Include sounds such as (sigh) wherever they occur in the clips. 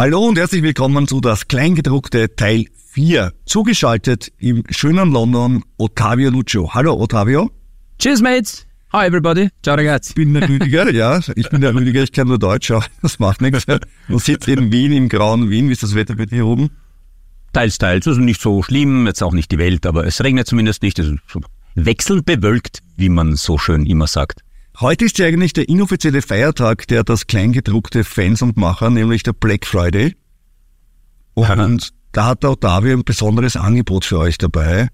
Hallo und herzlich willkommen zu das Kleingedruckte Teil 4. Zugeschaltet im schönen London Ottavio Lucio. Hallo Ottavio. Cheers, mates. Hi, everybody. Ciao, ragazzi. Ich bin der Rüdiger, (laughs) ja. Ich bin der Rüdiger, ich kann nur Deutsch, aber das macht nichts. Du sitzt in Wien, im grauen Wien. Wie ist das Wetter bei dir oben? Teils, teils. Also nicht so schlimm, jetzt auch nicht die Welt, aber es regnet zumindest nicht. Es ist wechselnd bewölkt, wie man so schön immer sagt. Heute ist ja eigentlich der inoffizielle Feiertag, der das Kleingedruckte Fans und Macher, nämlich der Black Friday. Und da hat der Ottavio ein besonderes Angebot für euch dabei.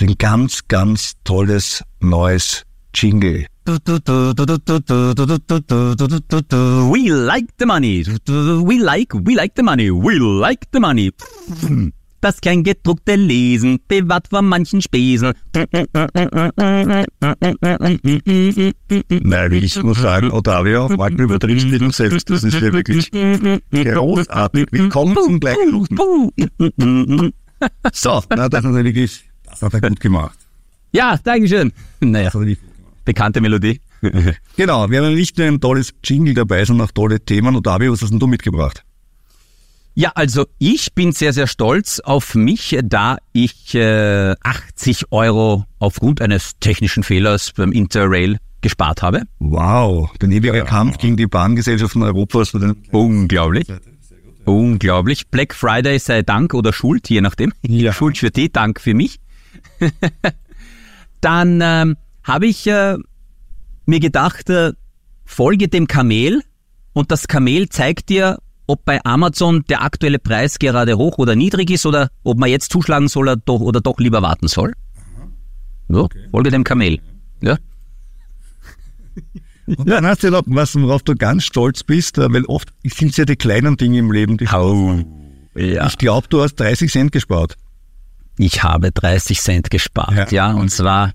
Ein ganz, ganz tolles neues Jingle. We like the money. We like, we like the money. We like the money. Das Kleingedruckte Lesen bewahrt vor manchen Spesen. Nein, ich muss sagen, Ottavio, auf Marken übertriebst du selbst. Das ist ja wirklich großartig. Willkommen zum gleichen So, na, das hat er wirklich, das hat er gut gemacht. Ja, Dankeschön. Naja, bekannte Melodie. Genau, wir haben nicht nur ein tolles Jingle dabei, sondern auch tolle Themen. Ottavio, was hast denn du mitgebracht? Ja, also ich bin sehr, sehr stolz auf mich, da ich äh, 80 Euro aufgrund eines technischen Fehlers beim Interrail gespart habe. Wow, der ewige Kampf gegen die Bahngesellschaften Europas. Unglaublich. Unglaublich. Black Friday sei Dank oder Schuld, je nachdem. Ja. (laughs) Schuld für die, Dank für mich. (laughs) Dann ähm, habe ich äh, mir gedacht, äh, folge dem Kamel und das Kamel zeigt dir, ob bei Amazon der aktuelle Preis gerade hoch oder niedrig ist oder ob man jetzt zuschlagen soll oder doch, oder doch lieber warten soll. So, folge dem Kamel. Ja. Und dann hast du noch was, worauf du ganz stolz bist, äh, weil oft sind es ja die kleinen Dinge im Leben, die ja. Ich glaube, du hast 30 Cent gespart. Ich habe 30 Cent gespart, Ja. ja, und zwar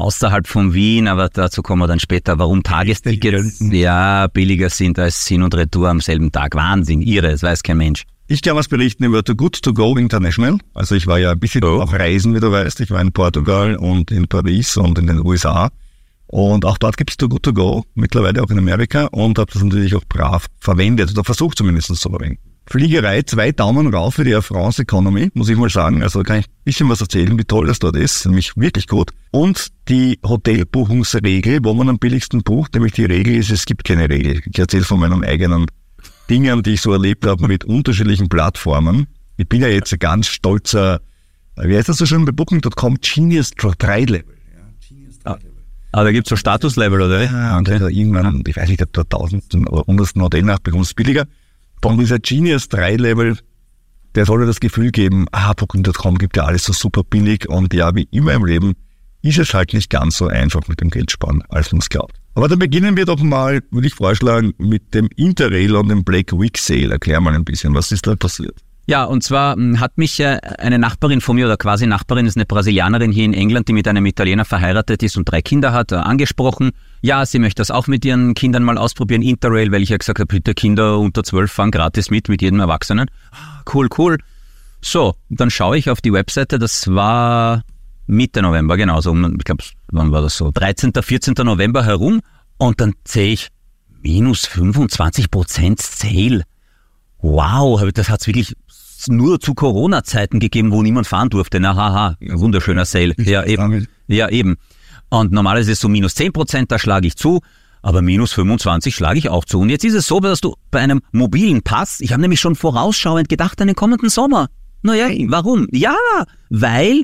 außerhalb von Wien, aber dazu kommen wir dann später, warum Tagestickets ja billiger sind als Hin und Retour am selben Tag. Wahnsinn, irre, das weiß kein Mensch. Ich kann was berichten über Too Good To Go International. Also ich war ja ein bisschen Oh. auf Reisen, wie du weißt. Ich war in Portugal und in Paris und in den USA. Und auch dort gibt es Too Good To Go, mittlerweile auch in Amerika und habe das natürlich auch brav verwendet oder versucht zumindest zu verwenden. Fliegerei, zwei Daumen rauf für die Air France Economy, muss ich mal sagen. Also kann ich ein bisschen was erzählen, wie toll das dort ist. Nämlich wirklich gut. Und die Hotelbuchungsregel, wo man am billigsten bucht, nämlich die Regel ist, es gibt keine Regel. Ich erzähle von meinen eigenen Dingen, die ich so erlebt habe mit unterschiedlichen Plattformen. Ich bin ja jetzt ein ganz stolzer, wie heißt das so schön bei Booking.com, Genius 3 Level. Aber da gibt's so Statuslevel, oder? Ja, und also irgendwann, ich weiß nicht, ob du tausendsten oder hundertsten Hotel nachbekommst, billiger. Von dieser Genius 3 Level, der soll dir das Gefühl geben, ah, Booking.com gibt ja alles so super billig und ja, wie immer im Leben ist es halt nicht ganz so einfach mit dem Geldsparen, als man es glaubt. Aber dann beginnen wir doch mal, würde ich vorschlagen, mit dem Interrail und dem Black Week Sale. Erklär mal ein bisschen, was ist da passiert? Ja, und zwar mh, hat mich äh, eine Nachbarin von mir oder quasi Nachbarin ist eine Brasilianerin hier in England, die mit einem Italiener verheiratet ist und drei Kinder hat, äh, angesprochen. Ja, sie möchte das auch mit ihren Kindern mal ausprobieren, Interrail, weil ich ja gesagt habe, bitte Kinder unter zwölf fahren gratis mit, mit jedem Erwachsenen. Ah, Cool, cool. So, dann schaue ich auf die Webseite, das war Mitte November, genau, so, ich glaube, wann war das so, 13., 14. November herum und dann sehe ich minus 25 Prozent Sale. Wow, das hat's wirklich nur zu Corona-Zeiten gegeben, wo niemand fahren durfte. Na haha, wunderschöner Sale. Ja, eben. Ja, eben. Und normalerweise ist es so minus 10 Prozent, da schlage ich zu, aber minus 25 schlage ich auch zu. Und jetzt ist es so, dass du bei einem mobilen Pass, ich habe nämlich schon vorausschauend gedacht an den kommenden Sommer. Naja, warum? Ja, weil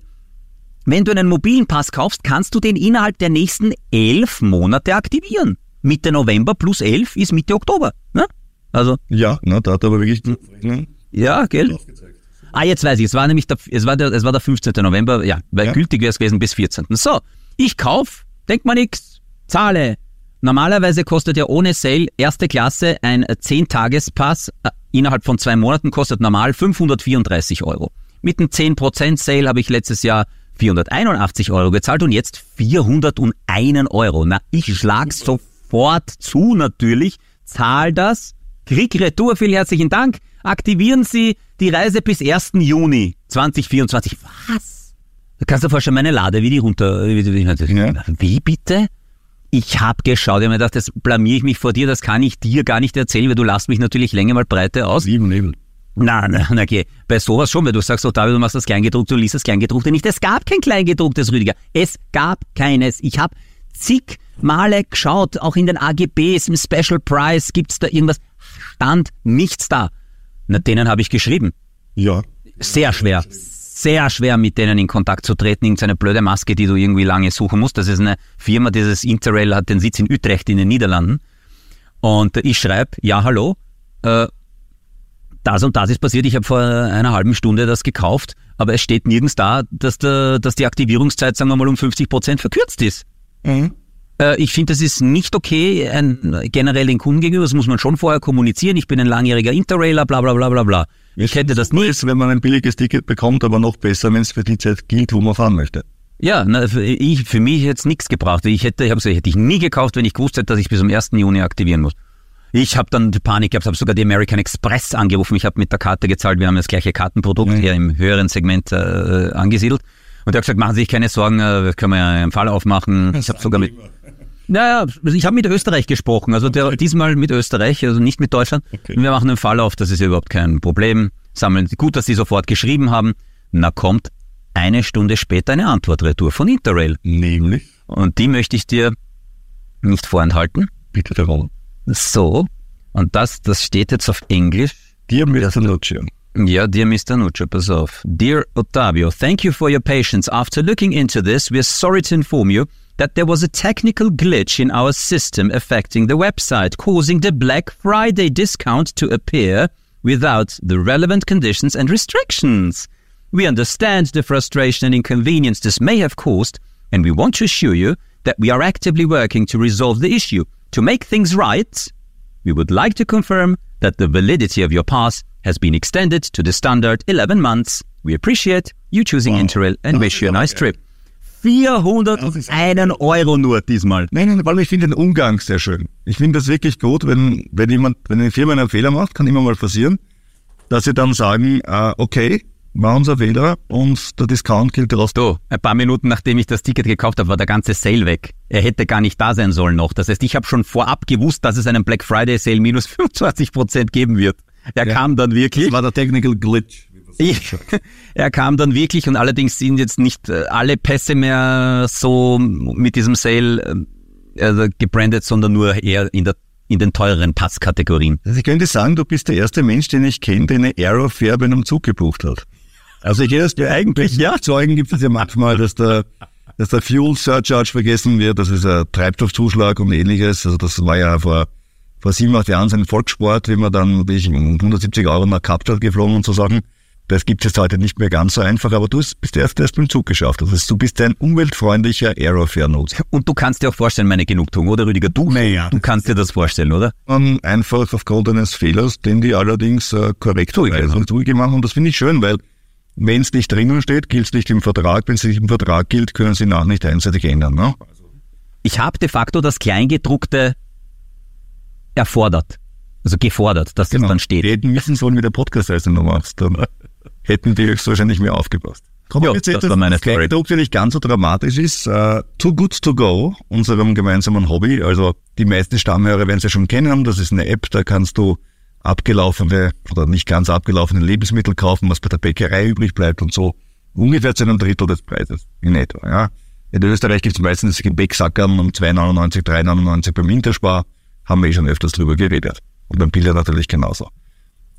wenn du einen mobilen Pass kaufst, kannst du den innerhalb der nächsten elf Monate aktivieren. Mitte November plus elf ist Mitte Oktober. Ne? Also Ja, na, da hat er aber wirklich ja, gell? Ah, jetzt weiß ich, es war nämlich der, es war der, es war der 15. November, ja, weil Ja. gültig wäre es gewesen bis 14. So, ich kauf, denk mal nix, zahle. Normalerweise kostet ja ohne Sale erste Klasse ein 10-Tages-Pass äh, innerhalb von zwei Monaten kostet normal 534 Euro. Mit einem 10% Sale habe ich letztes Jahr 481 Euro gezahlt und jetzt 401 Euro. Na, ich schlag sofort zu natürlich, zahl das, krieg Retour, vielen herzlichen Dank. Aktivieren Sie die Reise bis 1. Juni 2024. Was? Da kannst du vorstellen, meine Lade, wie die runter, Ja. wie bitte? Ich habe geschaut, ich habe mir gedacht, das blamier ich mich vor dir, das kann ich dir gar nicht erzählen, weil du lachst mich natürlich länger mal breite aus. Lieben, lieben. Nein, nein, okay. Bei sowas schon, weil du sagst, oh David, du machst das Kleingedruckte, du liest das Kleingedruckte nicht. Es gab kein Kleingedrucktes, Rüdiger. Es gab keines. Ich habe zig Male geschaut, auch in den AGBs, im Special Price, gibt's da irgendwas? Stand nichts da. Na, denen habe ich geschrieben. Ja. Sehr schwer. Sehr schwer, mit denen in Kontakt zu treten. Irgendeine blöde Maske, die du irgendwie lange suchen musst. Das ist eine Firma, dieses Interrail hat den Sitz in Utrecht in den Niederlanden. Und ich schreibe, ja, hallo, äh, das und das ist passiert, ich habe vor einer halben Stunde das gekauft, aber es steht nirgends da, dass, der, dass die Aktivierungszeit, sagen wir mal, um 50 Prozent verkürzt ist. Mhm. Äh, ich finde, das ist nicht okay, ein, generell den Kunden gegenüber, das muss man schon vorher kommunizieren, ich bin ein langjähriger Interrailer, bla bla bla bla bla. Ich hätte das nie. Ist, wenn man ein billiges Ticket bekommt, aber noch besser, wenn es für die Zeit gilt, wo man fahren möchte. Ja, na, für, ich, für mich hätte es nichts gebracht. Ich hätte, ich habe hätte ich nie gekauft, wenn ich gewusst hätte, dass ich bis zum 1. Juni aktivieren muss. Ich habe dann die Panik gehabt, habe sogar die American Express angerufen. Ich habe mit der Karte gezahlt. Wir haben das gleiche Kartenprodukt mhm. hier im höheren Segment äh, angesiedelt. Und er hat gesagt, machen Sie sich keine Sorgen, äh, können wir ja einen Fall aufmachen. Das ich habe sogar mit... Naja, ich habe mit Österreich gesprochen, also der, diesmal mit Österreich, also nicht mit Deutschland. Okay. Wir machen einen Fall auf, das ist ja überhaupt kein Problem. Sammeln, gut, dass Sie sofort geschrieben haben. Na kommt eine Stunde später eine Antwort retour von Interrail. Nämlich? Und die möchte ich dir nicht vorenthalten. Bitte darum. So, und das, das steht jetzt auf Englisch. Dear Mr. Nuccio. Ja, dear Mr. Nuccio, pass auf. Dear Ottavio, thank you for your patience. After looking into this, we're sorry to inform you that there was a technical glitch in our system affecting the website, causing the Black Friday discount to appear without the relevant conditions and restrictions. We understand the frustration and inconvenience this may have caused, and we want to assure you that we are actively working to resolve the issue. To make things right, we would like to confirm that the validity of your pass has been extended to the standard 11 months. We appreciate you choosing wow. Interrail and wish you a nice trip. 401 Euro nur diesmal. Nein, nein, weil ich finde den Umgang sehr schön. Ich finde das wirklich gut, wenn, wenn jemand, wenn eine Firma einen Fehler macht, kann immer mal passieren, dass sie dann sagen, äh, okay, war unser Fehler und der Discount gilt trotzdem. Du, ein paar Minuten nachdem ich das Ticket gekauft habe, war der ganze Sale weg. Er hätte gar nicht da sein sollen noch. Das heißt, ich habe schon vorab gewusst, dass es einen Black Friday Sale minus 25 Prozent geben wird. Er ja, kam dann wirklich. Das war der Technical Glitch. (laughs) Er kam dann wirklich und allerdings sind jetzt nicht äh, alle Pässe mehr so mit diesem Sale äh, also gebrandet, sondern nur eher in der in den teureren Passkategorien. Also ich könnte sagen, du bist der erste Mensch, den ich kenne, der eine Aerofare bei einem Zug gebucht hat. Also ich das ja eigentlich, ja, Zeugen gibt es ja manchmal, dass der, dass der Fuel Surcharge vergessen wird, das ist ein Treibstoffzuschlag und ähnliches. Also das war ja vor, vor sieben, acht Jahren so ein Volkssport, wie man dann bin ich 170 Euro nach Kapstadt geflogen und so Sachen. Das gibt es jetzt heute nicht mehr ganz so einfach, aber du bist der Erste, der es beim Zug geschafft hat. Also du bist ein umweltfreundlicher Aerofair-Nutzer. Und du kannst dir auch vorstellen, meine Genugtuung, oder Rüdiger? Du, naja, du kannst dir das vorstellen, oder? Einfach aufgrund eines Fehlers, den die allerdings äh, korrekt zugemacht und das finde ich schön, weil wenn es nicht drinnen steht, gilt es nicht im Vertrag. Wenn es nicht im Vertrag gilt, können Sie nach nicht einseitig ändern. Ne? Ich habe de facto das Kleingedruckte erfordert. Also gefordert, dass genau. das dann steht. Die hätten müssen sollen, wie der Podcast heißt, du machst. Dann hätten die höchstwahrscheinlich mehr aufgepasst. Kommen ja, jetzt das war meine Story. Druck, der nicht ganz so dramatisch ist. Uh, Too Good To Go, unserem gemeinsamen Hobby. Also die meisten Stammhörer werden es ja schon kennen. Das ist eine App, da kannst du abgelaufene oder nicht ganz abgelaufene Lebensmittel kaufen, was bei der Bäckerei übrig bleibt und so. Ungefähr zu einem Drittel des Preises in etwa. Ja. In Österreich gibt es meistens Gebäcksackern um 2,99, 3,99 beim Interspar. Haben wir eh schon öfters drüber geredet. Und beim Bilder natürlich genauso.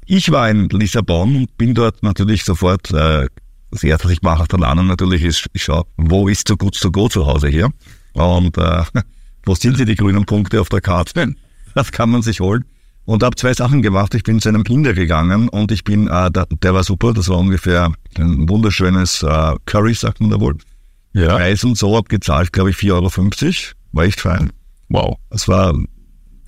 Ich war in Lissabon und bin dort natürlich sofort, äh, das erste, was ich mache der Lana natürlich ist, ich schaue, wo ist so gut zu go zu Hause hier? Und äh, (laughs) wo sind die grünen Punkte auf der Karte? (laughs) Das kann man sich holen. Und habe zwei Sachen gemacht. Ich bin zu einem Inder gegangen und ich bin, äh, der, der war super, das war ungefähr ein wunderschönes äh, Curry, sagt man da wohl. Ja. Preis und so, hab gezahlt, glaube ich, 4,50 Euro. War echt fein. Wow. Das war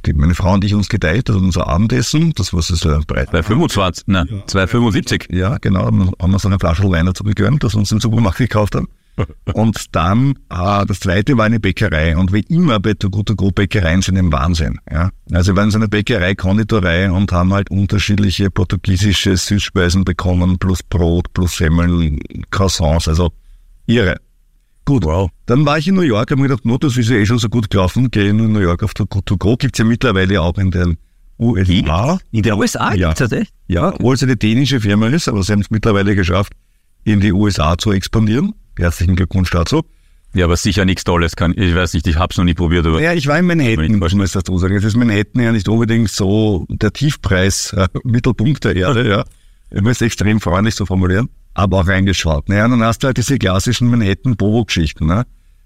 die, meine Frau und ich uns geteilt, also unser Abendessen, das war so ein breit. 2,25, ne, ja. 2,75. Ja, genau, haben wir so eine Flasche Wein dazu gegönnt, das wir uns im Supermarkt gekauft haben. (laughs) Und dann, äh, das zweite war eine Bäckerei. Und wie immer bei Good To Go Bäckereien sind ein Wahnsinn. Ja? Also wir waren in so einer Bäckerei, Konditorei und haben halt unterschiedliche portugiesische Süßspeisen bekommen, plus Brot, plus Semmeln, Croissants, also irre. Gut, wow. Dann war ich in New York, habe mir gedacht, no, das ist ja eh schon so gut gelaufen, gehe in New York auf to go. Gibt es ja mittlerweile auch in den USA. In den USA ja. gibt's das echt? Ja, obwohl es eine dänische Firma ist, aber sie haben es mittlerweile geschafft, in die USA zu expandieren. Herzlichen Glückwunsch dazu. Ja, aber sicher nichts Tolles kann. Ich weiß nicht, ich habe es noch nie probiert. Aber ja, ich war in Manhattan, muss man jetzt dazu sagen. Es ist Manhattan ja nicht unbedingt so der Tiefpreis, äh, Mittelpunkt der Erde, (laughs) ja. Ich muss extrem freundlich so formulieren. Aber auch reingeschaut. Naja, dann hast du halt diese klassischen Manhattan-Bobo-Geschichten, ne?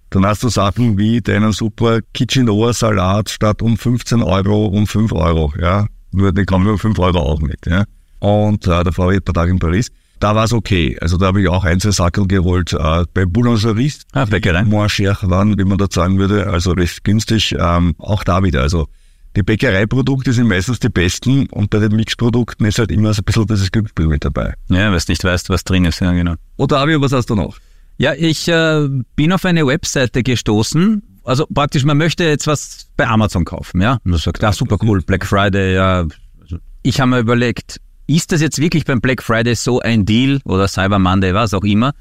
Dann hast du Sachen wie deinen super Kitchenoa-Salat statt um 15 Euro um 5 Euro, ja. Nur den kann man um 5 Euro auch nicht, ja. Und äh, da war ich ein paar Tage in Paris da war es okay. Also da habe ich auch ein, zwei Sackel geholt. Äh, bei Boulangerie, ah, Bäckerei. moins cher waren, wie man da sagen würde, also recht günstig. Ähm, auch da wieder. Also die Bäckereiprodukte sind meistens die besten und bei den Mixprodukten ist halt immer so ein bisschen dieses Glücksspiel mit dabei. Ja, weil du nicht weißt, was drin ist, ja genau. Oder Avio, was hast du noch? Ja, ich äh, bin auf eine Webseite gestoßen. Also praktisch, man möchte jetzt was bei Amazon kaufen, ja. Und du sagst, ah, super cool, Black Friday, ja. Also ich habe mir überlegt, ist das jetzt wirklich beim Black Friday so ein Deal oder Cyber Monday, was auch immer?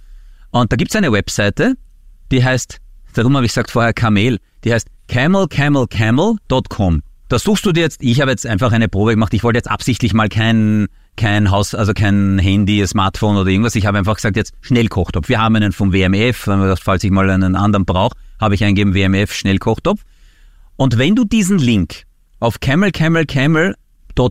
Und da gibt's eine Webseite, die heißt, darum habe ich gesagt vorher Kamel, die heißt camelcamelcamel.com. Da suchst du dir jetzt, ich habe jetzt einfach eine Probe gemacht, ich wollte jetzt absichtlich mal kein, kein Haus, also kein Handy, Smartphone oder irgendwas. Ich habe einfach gesagt, jetzt Schnellkochtopf. Wir haben einen vom WMF, falls ich mal einen anderen brauche, habe ich eingeben WMF Schnellkochtopf. Und wenn du diesen Link auf camel, camel, camel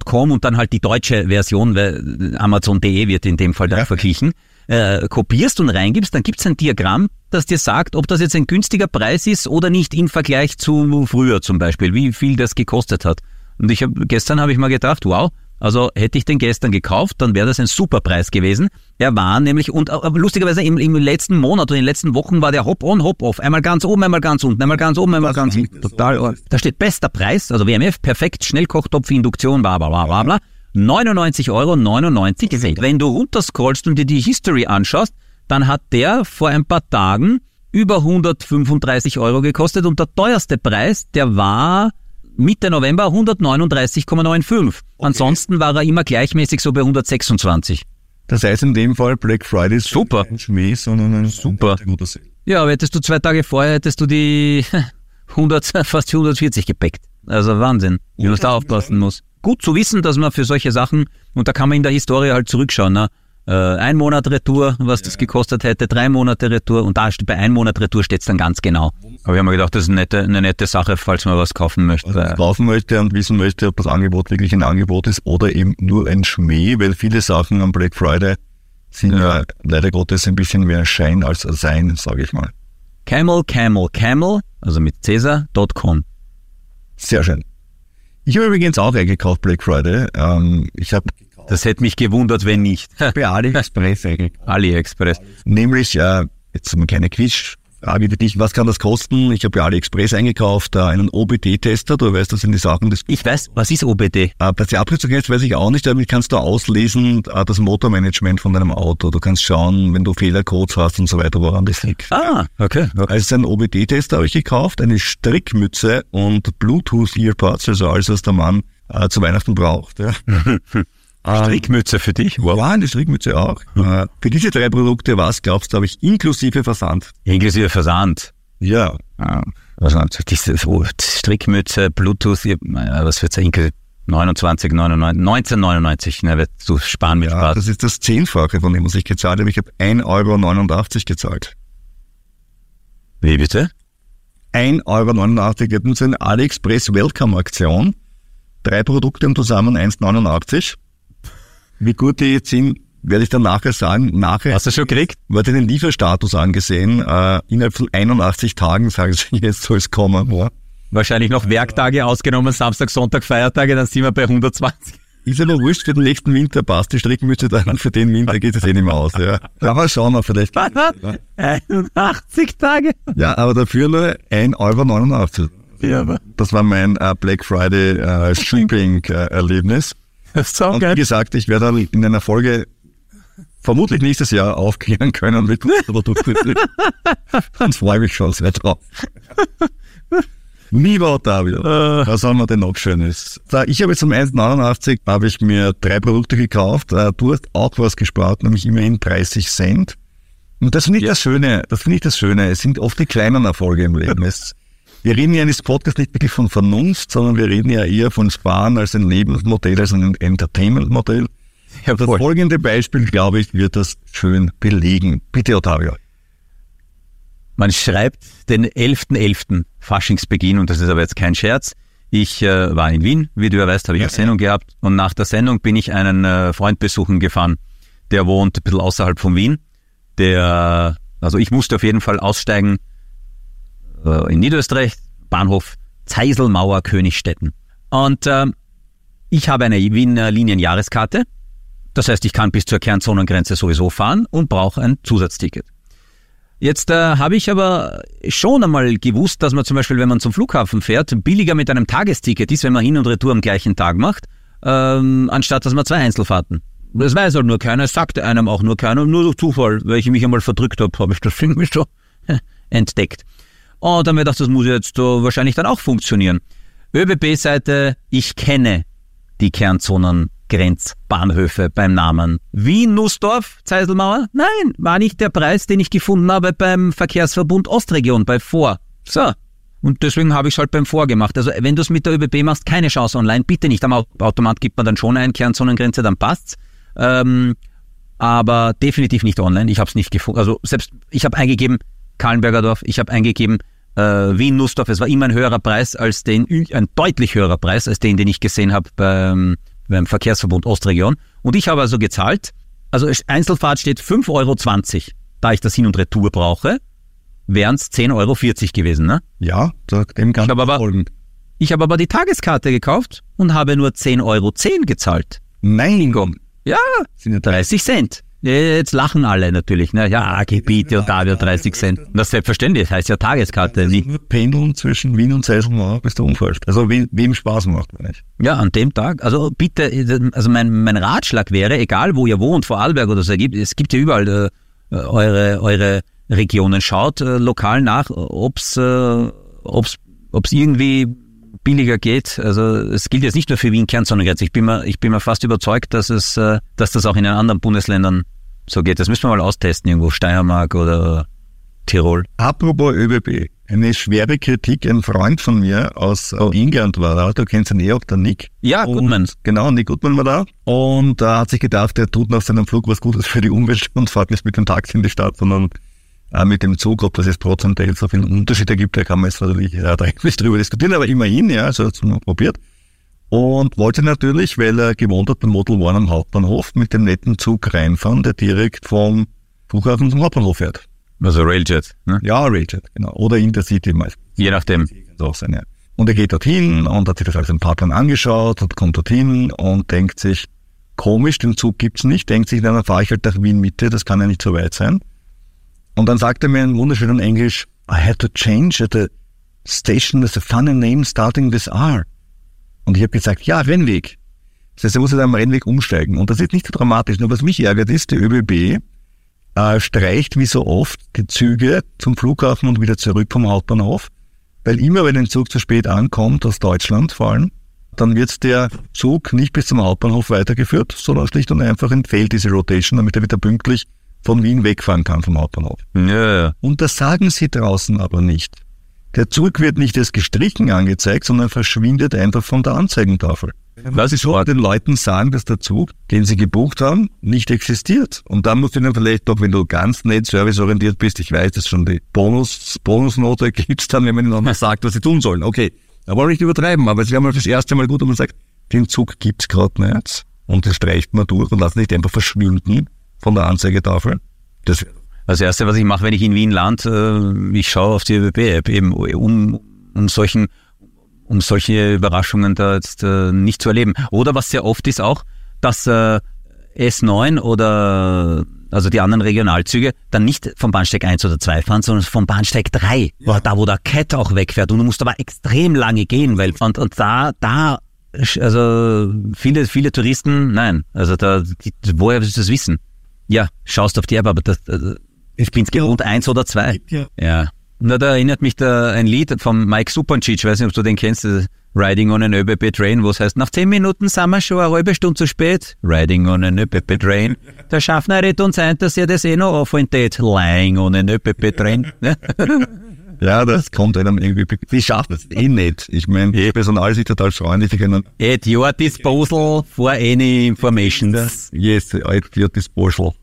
.com und dann halt die deutsche Version, weil Amazon.de wird in dem Fall dann ja. verglichen, äh, kopierst und reingibst, dann gibt's ein Diagramm, das dir sagt, ob das jetzt ein günstiger Preis ist oder nicht im Vergleich zu früher zum Beispiel, wie viel das gekostet hat. Und ich hab, gestern habe ich mal gedacht, wow, also hätte ich den gestern gekauft, dann wäre das ein super Preis gewesen. Er war nämlich, und lustigerweise im, im letzten Monat oder in den letzten Wochen war der Hop-on, Hop-off. Einmal ganz oben, einmal ganz unten, einmal ganz oben, einmal ganz unten. Total. Da steht bester Preis, also WMF, perfekt, Schnellkochtopf, Induktion, bla bla bla bla bla. 99,99 Euro. 99. Wenn du runterscrollst und dir die History anschaust, dann hat der vor ein paar Tagen über 135 Euro gekostet und der teuerste Preis, der war Mitte November 139,95. Okay. Ansonsten war er immer gleichmäßig so bei 126. Das heißt in dem Fall Black Friday ist super. kein Schmäh, sondern ein super. guter Sale. Ja, aber hättest du zwei Tage vorher, hättest du die (laughs) 100, fast 140 gepackt. Also Wahnsinn, wie man da aufpassen muss. Gut zu wissen, dass man für solche Sachen, und da kann man in der Historie halt zurückschauen, ne? äh, ein Monat Retour, was ja. das gekostet hätte, drei Monate Retour und da bei ein Monat Retour steht es dann ganz genau. Aber ich habe mir gedacht, das ist eine nette, eine nette Sache, falls man was kaufen möchte. Also kaufen möchte und wissen möchte, ob das Angebot wirklich ein Angebot ist oder eben nur ein Schmäh, weil viele Sachen am Black Friday sind ja, ja leider Gottes ein bisschen mehr Schein als Sein, sage ich mal. Camel, Camel, Camel, also mit Cäsar.com. Sehr schön. Ich habe übrigens auch eingekauft Black Friday. Ähm, ich habe das hätte mich gewundert, wenn nicht. (laughs) Bei AliExpress eigentlich. AliExpress. Nämlich, ja, jetzt eine kleine Quiz. Frage für dich, was kann das kosten? Ich habe bei AliExpress eingekauft, äh, einen OBD-Tester, du weißt, das sind die Sachen, das... Ich weiß, was ist OBD? Was die Abkürzung ist, weiß ich auch nicht, damit kannst du auslesen, äh, das Motormanagement von deinem Auto. Du kannst schauen, wenn du Fehlercodes hast und so weiter, woran das liegt. Ah, okay. okay. Also ein OBD-Tester habe ich gekauft, eine Strickmütze und Bluetooth-Earpods, also alles, was der Mann äh, zu Weihnachten braucht. Ja. (laughs) Ah, Strickmütze für dich? Wow. Ja, eine Strickmütze auch. Äh, für diese drei Produkte, was glaubst du, habe ich inklusive Versand? Inklusive Versand? Ja. Ah, was diese so Strickmütze, Bluetooth, was wird's inklusive? 29, 99, 1999, ne, du sparen mit Ja, Spaß. das ist das Zehnfache von dem, was ich gezahlt habe. Ich habe 1,89 Euro gezahlt. Wie bitte? 1,89 Euro. Ich habe so eine AliExpress Welcome Aktion. Drei Produkte im zusammen 1,89 wie gut die jetzt sind, werde ich dann nachher sagen. Nachher Hast du schon gekriegt? Wurde den Lieferstatus angesehen. Äh, innerhalb von 81 Tagen, sagen (laughs) sie, jetzt soll es kommen. Ja. Wahrscheinlich noch Werktage ausgenommen, Samstag, Sonntag, Feiertage, dann sind wir bei 120. Ist ja noch wurscht, für den nächsten Winter passt die Strickmütze dann, für den Winter geht es eh nicht mehr aus. Ja, ja aber schauen wir vielleicht. Was? Ja. 81 Tage? Ja, aber dafür nur 1,89 Euro. Ja, aber. Das war mein äh, Black Friday äh, (laughs) Shopping-Erlebnis. So und wie gesagt, ich werde dann in einer Folge vermutlich nächstes Jahr aufklären können mit. (laughs) Dann freue ich mich schon sehr drauf. Lieber Ottavio, was haben wir denn noch Schönes? Ich habe jetzt um 1,89 habe ich mir drei Produkte gekauft. Äh, du hast auch was gespart, nämlich immerhin 30 Cent. Und das finde ich ja. das Schöne, das finde ich das Schöne. Es sind oft die kleinen Erfolge im Leben. (laughs) Es, wir reden ja in diesem Podcast nicht wirklich von Vernunft, sondern wir reden ja eher von Sparen als ein Lebensmodell, als ein Entertainmentmodell. Ja, das folgende Beispiel, glaube ich, wird das schön belegen. Bitte, Ottavio. Man schreibt den 11.11. .11. Faschingsbeginn, und das ist aber jetzt kein Scherz. Ich äh, war in Wien, wie du ja weißt, habe ich ja, eine Sendung ja. gehabt. Und nach der Sendung bin ich einen äh, Freund besuchen gefahren. Der wohnt ein bisschen außerhalb von Wien. Der, also ich musste auf jeden Fall aussteigen in Niederösterreich, Bahnhof Zeiselmauer Königstetten. Und äh, ich habe eine Wiener Linienjahreskarte. Das heißt, ich kann bis zur Kernzonengrenze sowieso fahren und brauche ein Zusatzticket. Jetzt äh, habe ich aber schon einmal gewusst, dass man zum Beispiel, wenn man zum Flughafen fährt, billiger mit einem Tagesticket ist, wenn man Hin- und Retour am gleichen Tag macht, ähm, anstatt dass man zwei Einzelfahrten. Das weiß halt nur keiner, es sagte einem auch nur keiner, nur durch Zufall, weil ich mich einmal verdrückt habe, habe ich das (laughs) irgendwie so entdeckt. Und dann habe ich gedacht, das muss jetzt wahrscheinlich dann auch funktionieren. ÖBB-Seite, ich kenne die Kernzonengrenzbahnhöfe beim Namen. Wien, Nussdorf, Zeiselmauer? Nein, war nicht der Preis, den ich gefunden habe beim Verkehrsverbund Ostregion, bei Vor. So. Und deswegen habe ich es halt beim Vor gemacht. Also wenn du es mit der ÖBB machst, keine Chance online, bitte nicht. Am Automat gibt man dann schon eine Kernzonengrenze, dann passt's. Ähm, aber definitiv nicht online. Ich habe es nicht gefunden. Also selbst ich habe eingegeben Kahlenberger Dorf, ich habe eingegeben äh, Wien Nussdorf. Es war immer ein höherer Preis als den, ein deutlich höherer Preis als den, den ich gesehen habe beim, beim Verkehrsverbund Ostregion. Und ich habe also gezahlt. Also Einzelfahrt steht 5,20 Euro, da ich das Hin und Retour brauche, wären es 10,40 Euro gewesen, ne? Ja, dem kann ich aber, folgen. Ich habe aber die Tageskarte gekauft und habe nur 10,10 Euro gezahlt. Nein, ja 30 Cent. Jetzt lachen alle natürlich, ne? Ja, Gebiete und da wird 30 Cent. Das selbstverständlich, das heißt ja Tageskarte. Also nur pendeln zwischen Wien und Seiselmauer bis der Unfall. Also wem, wem Spaß macht, nicht. Ja, an dem Tag. Also bitte, also mein, mein Ratschlag wäre, egal wo ihr wohnt, Vorarlberg oder so, es gibt ja überall äh, eure, eure Regionen. Schaut äh, lokal nach, ob's, äh, ob's, ob's irgendwie billiger geht. Also es gilt jetzt nicht nur für Wien Kernzonengrenze. Ich bin mir, ich bin mir fast überzeugt, dass es, äh, dass das auch in den anderen Bundesländern so geht. Das müssen wir mal austesten, irgendwo Steiermark oder Tirol. Apropos ÖBB. Eine schwere Kritik, ein Freund von mir aus England war da, du kennst ihn eh auch, der Nick. Ja, Goodman. Genau, Nick Goodman war da. Und da hat sich gedacht, er tut nach seinem Flug was Gutes für die Umwelt (laughs) und fährt nicht mit dem Taxi in die Stadt, sondern äh, mit dem Zug, ob das jetzt prozentuell so viele Unterschiede gibt, da kann man jetzt natürlich äh, eigentlich (laughs) drüber diskutieren, aber immerhin, ja, also hat es probiert. Und wollte natürlich, weil er gewohnt hat beim Model One am Hauptbahnhof, mit dem netten Zug reinfahren, der direkt vom Flughafen zum Hauptbahnhof fährt. Also Railjet, ne? Ja, Railjet, genau. Oder Intercity meistens. Je nachdem. Auch sein, ja. Und er geht dorthin und hat sich das alles im Parkplan angeschaut und kommt dorthin und denkt sich, komisch, den Zug gibt's nicht, denkt sich, dann fahre ich halt nach Wien Mitte, das kann ja nicht so weit sein. Und dann sagte er mir in wunderschönen Englisch, I had to change at a station with a funny name starting with R. Und ich habe gesagt, ja, Rennweg. Das heißt, er muss jetzt am Rennweg umsteigen. Und das ist nicht so dramatisch. Nur was mich ärgert ist, die ÖBB äh, streicht wie so oft die Züge zum Flughafen und wieder zurück vom Hauptbahnhof. Weil immer, wenn ein Zug zu spät ankommt, aus Deutschland vor allem, dann wird der Zug nicht bis zum Hauptbahnhof weitergeführt, sondern schlicht und einfach entfällt diese Rotation, damit er wieder pünktlich von Wien wegfahren kann vom Hauptbahnhof. Ja, ja. Und das sagen sie draußen aber nicht. Der Zug wird nicht als gestrichen angezeigt, sondern verschwindet einfach von der Anzeigentafel. Was ist so den Leuten sagen, dass der Zug, den sie gebucht haben, nicht existiert. Und dann musst du ihnen vielleicht doch, wenn du ganz nett serviceorientiert bist, ich weiß, dass schon die Bonus, Bonusnote (laughs) gibt's dann, wenn man ihnen nochmal sagt, was sie tun sollen. Okay, da wollen wir nicht übertreiben, aber es wäre mal das erste Mal gut, wenn man sagt, den Zug gibt's gerade nicht. Und das streicht man durch und lässt nicht einfach verschwinden von der Anzeigetafel. Das das Erste, was ich mache, wenn ich in Wien lande, äh, ich schaue auf die ÖBB-App eben, um, um solchen um solche Überraschungen da jetzt äh, nicht zu erleben. Oder was sehr oft ist auch, dass äh, S9 oder also die anderen Regionalzüge dann nicht vom Bahnsteig 1 oder 2 fahren, sondern vom Bahnsteig 3, ja. da wo der Cat auch wegfährt. Und du musst aber extrem lange gehen, weil und, und da, da also viele, viele Touristen, nein, also da, die, woher willst du das wissen? Ja, schaust auf die App, aber das, also, ich bin's gewohnt, eins oder zwei. Ja. ja. Na, da erinnert mich da ein Lied von Mike Supancic, weiß nicht, ob du den kennst, Riding on an ÖBB Train, wo es heißt, nach zehn Minuten sind wir schon eine halbe Stunde zu spät. Riding on an ÖBB Train. Der Schaffner redet uns ein, dass er das eh noch aufwendet. Lying on an ÖBB Train. (laughs) Ja, das kommt einem irgendwie. Die schaffen es eh nicht. Ich meine, die Personal ist total freundlich. Die können At your disposal for any information. yes, at your disposal.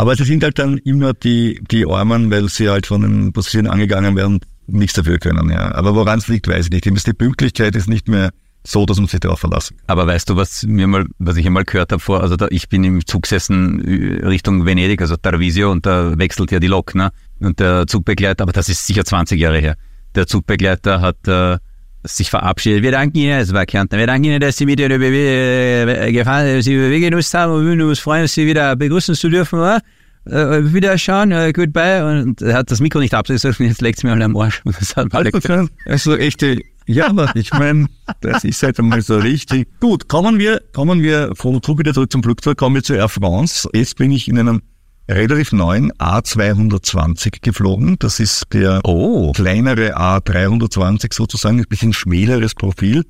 Aber sie sind halt dann immer die, die Armen, weil sie halt von den Positionen angegangen werden, nichts dafür können, ja. Aber woran es liegt, weiß ich nicht. Die Pünktlichkeit ist nicht mehr so, dass man sich darauf verlassen kann. Aber weißt du, was mir mal, was ich einmal gehört habe vor, also da, ich bin im Zug gesessen äh, Richtung Venedig, also Tarvisio, und da wechselt ja die Lok, ne? Und der Zugbegleiter, aber das ist sicher 20 Jahre her, der Zugbegleiter hat äh, sich verabschiedet. Wir danken Ihnen, es war Kärnten, wir danken Ihnen, dass Sie mit Ihren ÖBB äh, gefahren, Sie ÖBB genutzt haben und wir uns freuen, Sie wieder begrüßen zu dürfen, oder? Äh, wiederschauen, äh, goodbye. Und er hat das Mikro nicht abgesetzt und jetzt legt es mir alle am Arsch. Das hat alle also echte, ja, aber ich meine, das ist halt einmal so richtig. Gut, kommen wir, kommen wir vom Zug wieder zurück zum Flugzeug, kommen wir zu Air France. Jetzt bin ich in einem relativ neuen A220 geflogen. Das ist der Oh. kleinere A320 sozusagen, ein bisschen schmäleres Profil.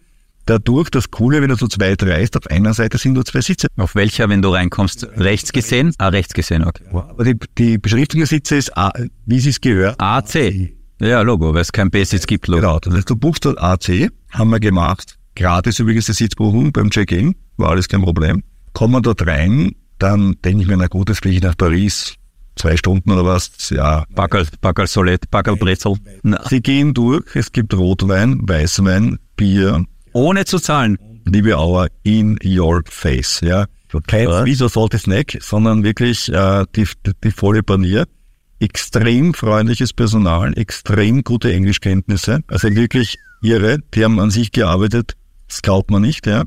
Dadurch das Coole, wenn du zu zweit reist, auf einer Seite sind nur zwei Sitze. Auf welcher, wenn du reinkommst? Rechts gesehen? Ah, rechts gesehen, okay. Aber die, die Beschriftung der Sitze ist, A, wie sie es gehört. AC. Ja, Logo, weil es kein B-Sitz gibt, Logo. Genau, das heißt, du buchst dort AC, haben wir gemacht. Gratis übrigens die Sitzbuchung beim Check-in, war alles kein Problem. Kommen wir dort rein, dann denke ich mir, na gut, jetzt fliege ich nach Paris, zwei Stunden oder was, ja. Backel, Backel Solett, Backel Brezel. Sie gehen durch, es gibt Rotwein, Weißwein, Bier, ohne zu zahlen. liebe Auer, in your face, ja. Kein? Wieso Salty Snack, sondern wirklich äh, die, die volle Panier. Extrem freundliches Personal, extrem gute Englischkenntnisse, also wirklich irre. Die haben an sich gearbeitet, das glaubt man nicht, ja.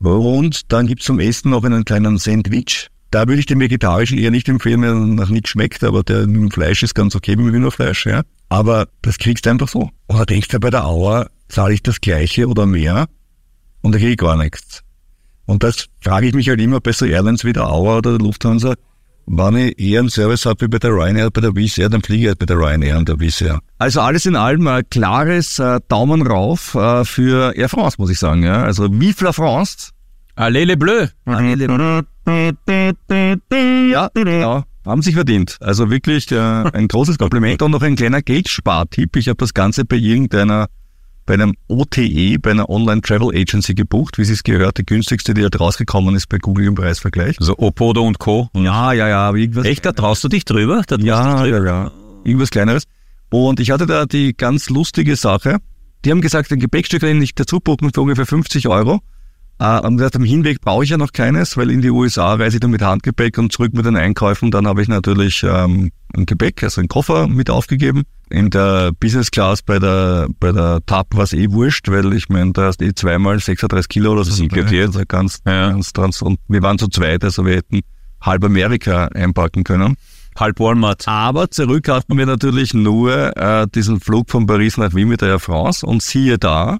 Und dann gibt's zum Essen noch einen kleinen Sandwich. Da würde ich den vegetarischen eher nicht empfehlen, weil er nach nichts schmeckt, aber der mit dem Fleisch ist ganz okay mit Hühnerfleisch, ja. Aber das kriegst du einfach so. Da denkst du bei der Auer, zahle ich das gleiche oder mehr? Und da kriege ich gar nichts. Und das frage ich mich halt immer bei so Airlines wie der Auer oder der Lufthansa, wenn ich eher einen Service habe wie bei der Ryanair, bei der Wizz Air, dann fliege ich halt bei der Ryanair und der Wizz Air. Also alles in allem ein klares äh, Daumen rauf äh, für Air France, muss ich sagen. Ja? Also Vive la France. Allez les Bleus. Ja, genau. Haben sich verdient. Also wirklich äh, ein großes Kompliment und noch ein kleiner Geldspartipp. Ich habe das Ganze bei irgendeiner, bei einem OTE, bei einer Online Travel Agency gebucht, wie sie es gehört, die günstigste, die halt rausgekommen ist bei Google im Preisvergleich. Also Opodo und Co. Ja, ja, ja, aber irgendwas. Echt, da traust du dich drüber? Da Ja, dich ja, drüber? ja. Irgendwas Kleineres. Und ich hatte da die ganz lustige Sache. Die haben gesagt, ein Gepäckstück kann ich dazu buchen für ungefähr 50 Euro. Äh, und gesagt, am Hinweg brauche ich ja noch keines, weil in die USA reise ich dann mit Handgepäck und zurück mit den Einkäufen. Dann habe ich natürlich ähm, ein Gepäck, also einen Koffer mit aufgegeben. In der Business Class bei der bei der TAP war es eh wurscht, weil ich meine, da hast eh zweimal 36 Kilo oder so. Drin. Also ganz, Ja. ganz trans. Und wir waren zu zweit, also wir hätten halb Amerika einpacken können. Halb Walmart. Aber zurück hatten wir natürlich nur äh, diesen Flug von Paris nach Wien mit der Air France und siehe da,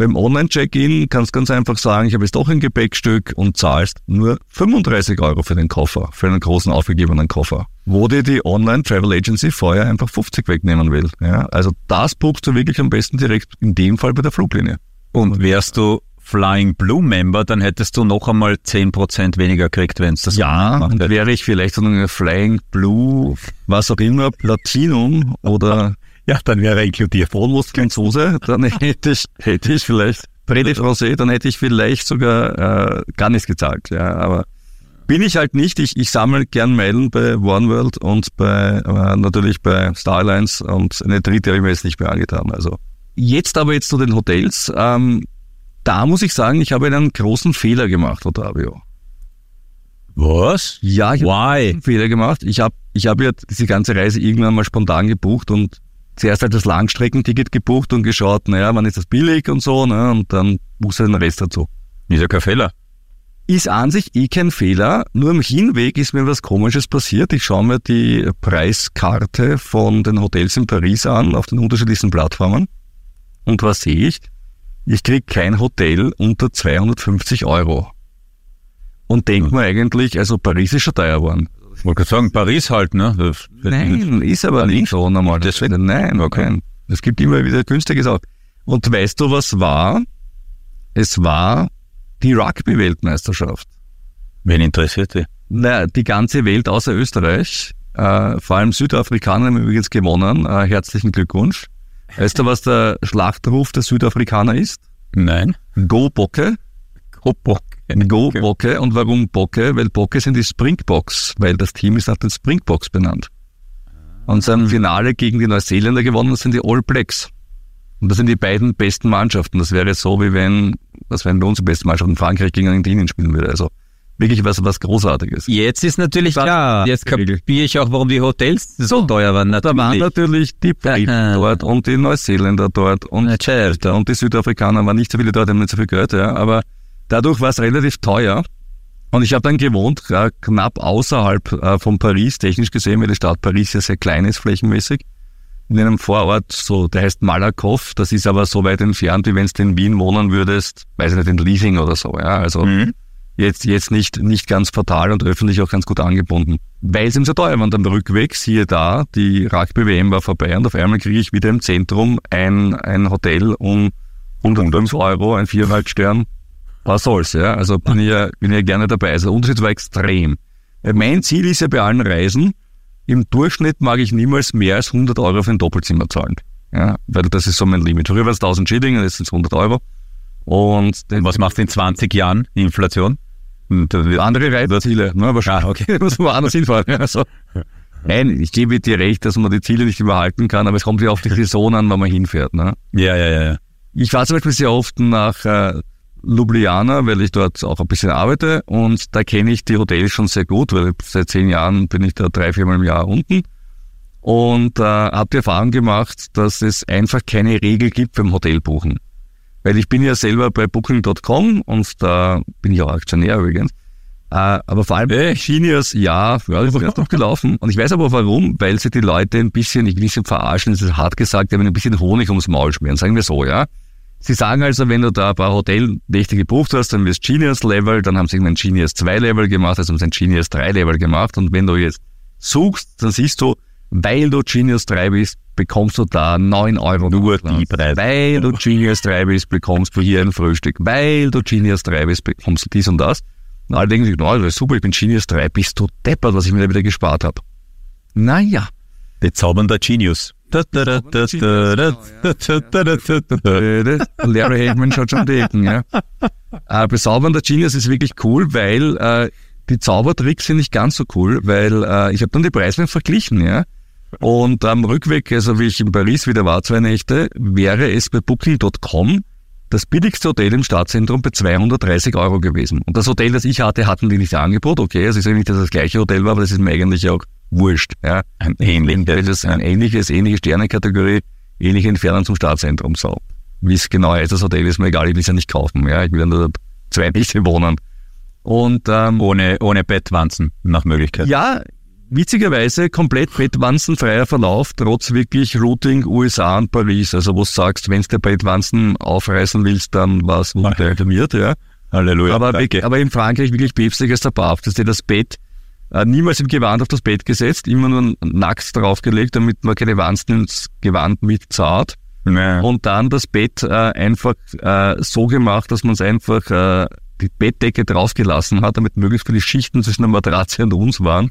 beim Online-Check-In kannst ganz einfach sagen, ich habe jetzt doch ein Gepäckstück und zahlst nur 35 Euro für den Koffer, für einen großen aufgegebenen Koffer. Wo dir die Online-Travel Agency vorher einfach 50 wegnehmen will. Ja, also das buchst du wirklich am besten direkt in dem Fall bei der Fluglinie. Und wärst du Flying Blue Member, dann hättest du noch einmal 10% weniger gekriegt, wenn es das Ja, und wäre ich vielleicht so eine Flying Blue, was auch immer, Platinum oder Ja, dann wäre inkludiert. Vollmuskelsoße, dann hätte ich, hätte ich vielleicht Brede Francais, dann hätte ich vielleicht sogar äh, gar nichts gezahlt. Ja, aber bin ich halt nicht. Ich, ich sammle gern Meilen bei OneWorld und bei äh, natürlich bei Starlines und eine dritte habe ich mir jetzt nicht mehr angetan. Also jetzt aber jetzt zu den Hotels. Ähm, da muss ich sagen, ich habe einen großen Fehler gemacht, Otavio. Was? Ja, ich habe Why? einen Fehler gemacht. Ich habe ich hab ja diese ganze Reise irgendwann mal spontan gebucht und zuerst halt das Langstreckenticket gebucht und geschaut, naja, wann ist das billig und so, ne, und dann buchst du den Rest dazu. Ist ja kein Fehler. Ist an sich eh kein Fehler, nur am Hinweg ist mir was Komisches passiert. Ich schaue mir die Preiskarte von den Hotels in Paris an, auf den unterschiedlichsten Plattformen. Und was sehe ich? Ich krieg kein Hotel unter 250 Euro. Und denk mir eigentlich, also Paris ist schon teuer geworden. Ich wollte gerade sagen, Paris halt, ne? Das- Nein, ist aber nicht so normal. Deswegen- Nein, Okay. okay. Es gibt immer wieder günstiges auch. Und weißt du, was war? Es war die Rugby-Weltmeisterschaft. Wen interessiert die? Naja, die ganze Welt außer Österreich. Äh, vor allem Südafrikaner haben übrigens gewonnen. Äh, herzlichen Glückwunsch. Weißt du, was der Schlachtruf der Südafrikaner ist? Nein. Go Bocke. Go Bocke. Go Bocke. Und warum Bocke? Weil Bocke sind die Springboks, weil das Team ist nach den Springboks benannt. Und sein Finale gegen die Neuseeländer gewonnen, das sind die All Blacks. Und das sind die beiden besten Mannschaften. Das wäre so, wie wenn, was wären unsere besten Mannschaften Frankreich gegen Argentinien spielen würde. Also wirklich was, was Großartiges. Jetzt ist natürlich Das- klar, jetzt kapiere ich auch, warum die Hotels so teuer waren. Da waren natürlich die Briten dort und die Neuseeländer dort und, und die Südafrikaner waren nicht so viele dort, haben nicht so viel Geld, ja, aber dadurch war es relativ teuer. Und ich habe dann gewohnt, äh, knapp außerhalb äh, von Paris, technisch gesehen, weil die Stadt Paris ja sehr klein ist, flächenmäßig. In einem Vorort, so, der heißt Malakoff, das ist aber so weit entfernt, wie wenn du in Wien wohnen würdest, weiß ich nicht, in Leasing oder so, ja, also Mhm. jetzt, jetzt nicht, nicht ganz fatal und öffentlich auch ganz gut angebunden. Weil es ihm so teuer war. Und am Rückweg, siehe da, die Rugby-WM war vorbei und auf einmal kriege ich wieder im Zentrum ein, ein Hotel um 105 Euro, ein Viereinhalb Stern. Was soll's, ja. Also bin ich ja, bin ja gerne dabei. Also der Unterschied war extrem. Weil Mein Ziel ist ja bei allen Reisen, im Durchschnitt mag ich niemals mehr als 100 Euro für ein Doppelzimmer zahlen. Ja, weil das ist so mein Limit. Früher war es 1000 Schilling, jetzt sind es 100 Euro. Und Was machst du in 20 Jahren? Inflation? Und, äh, andere Reiseziele, ne, wahrscheinlich. Ah, okay. (laughs) Muss man woanders hinfahren. Ja, so. Nein, ich gebe dir recht, dass man die Ziele nicht überhalten kann, aber es kommt ja auf die Saison an, wann man hinfährt. Ne? Ja, ja, ja, ja. Ich fahre zum Beispiel sehr oft nach äh, Ljubljana, weil ich dort auch ein bisschen arbeite und da kenne ich die Hotels schon sehr gut, weil seit zehn Jahren bin ich da drei, viermal im Jahr unten und äh, habe die Erfahrung gemacht, dass es einfach keine Regel gibt beim Hotelbuchen. Weil ich bin ja selber bei Booking.com und da bin ich auch Aktionär übrigens. Äh, aber vor allem Genius, ja, ja, das ist erst gelaufen. Und ich weiß aber warum, weil sie die Leute ein bisschen, ich will sie verarschen, das ist hart gesagt, aber ein bisschen Honig ums Maul schmieren, sagen wir so, ja. Sie sagen also, wenn du da ein paar Hotelnächte gebucht hast, dann wirst Genius Level, dann haben sie irgendein Genius 2 Level gemacht, also haben sie ein Genius 3 Level gemacht und wenn du jetzt suchst, dann siehst du, weil du Genius 3 bist, bekommst du da 9 Euro. Nur die Preise. Weil du Genius 3 bist, bekommst du hier ein Frühstück. Weil du Genius 3 bist, bekommst du dies und das. Und alle denken sich, no, das ist super, ich bin Genius 3, bist du deppert, was ich mir da wieder gespart habe. Naja. Bezaubernder Genius. Genau, (laughs) Larry Hagman schaut schon die Ecken, ja. Äh, Bezaubernder Genius ist wirklich cool, weil äh, die Zaubertricks sind nicht ganz so cool, weil äh, ich habe dann die Preise verglichen, ja. Und am Rückweg, also wie ich in Paris wieder war, zwei Nächte, wäre es bei Booking.com das billigste Hotel im Stadtzentrum bei 230 Euro gewesen. Und das Hotel, das ich hatte, hatten die nicht angeboten. Okay, es ist eigentlich, nicht, dass das gleiche Hotel war, aber das ist mir eigentlich auch wurscht. Ja. Ein ähnlich. Weil das ein ähnliches, ähnliche Sternekategorie, ähnliche Entfernung zum Stadtzentrum. So. Wie es genau heißt, das Hotel ist mir egal, ich will es ja nicht kaufen. Ja. Ich will nur zwei (laughs) Nächte wohnen. Und ähm, Ohne, ohne Bettwanzen, nach Möglichkeit. ja, witzigerweise komplett bettwanzenfreier Verlauf, trotz wirklich Routing USA und Paris. Also wo du sagst, wenn du Bettwanzen aufreißen willst, dann war es intermiert, ja. Halleluja. Aber, aber in Frankreich wirklich päpstlicher ist der Papst. dass dir das Bett niemals im Gewand auf das Bett gesetzt, immer nur nackt draufgelegt, damit man keine Wanzen ins Gewand mitzahlt. Ja. Und dann das Bett äh, einfach äh, so gemacht, dass man es einfach äh, die Bettdecke draufgelassen hat, damit möglichst viele Schichten zwischen der Matratze und uns waren.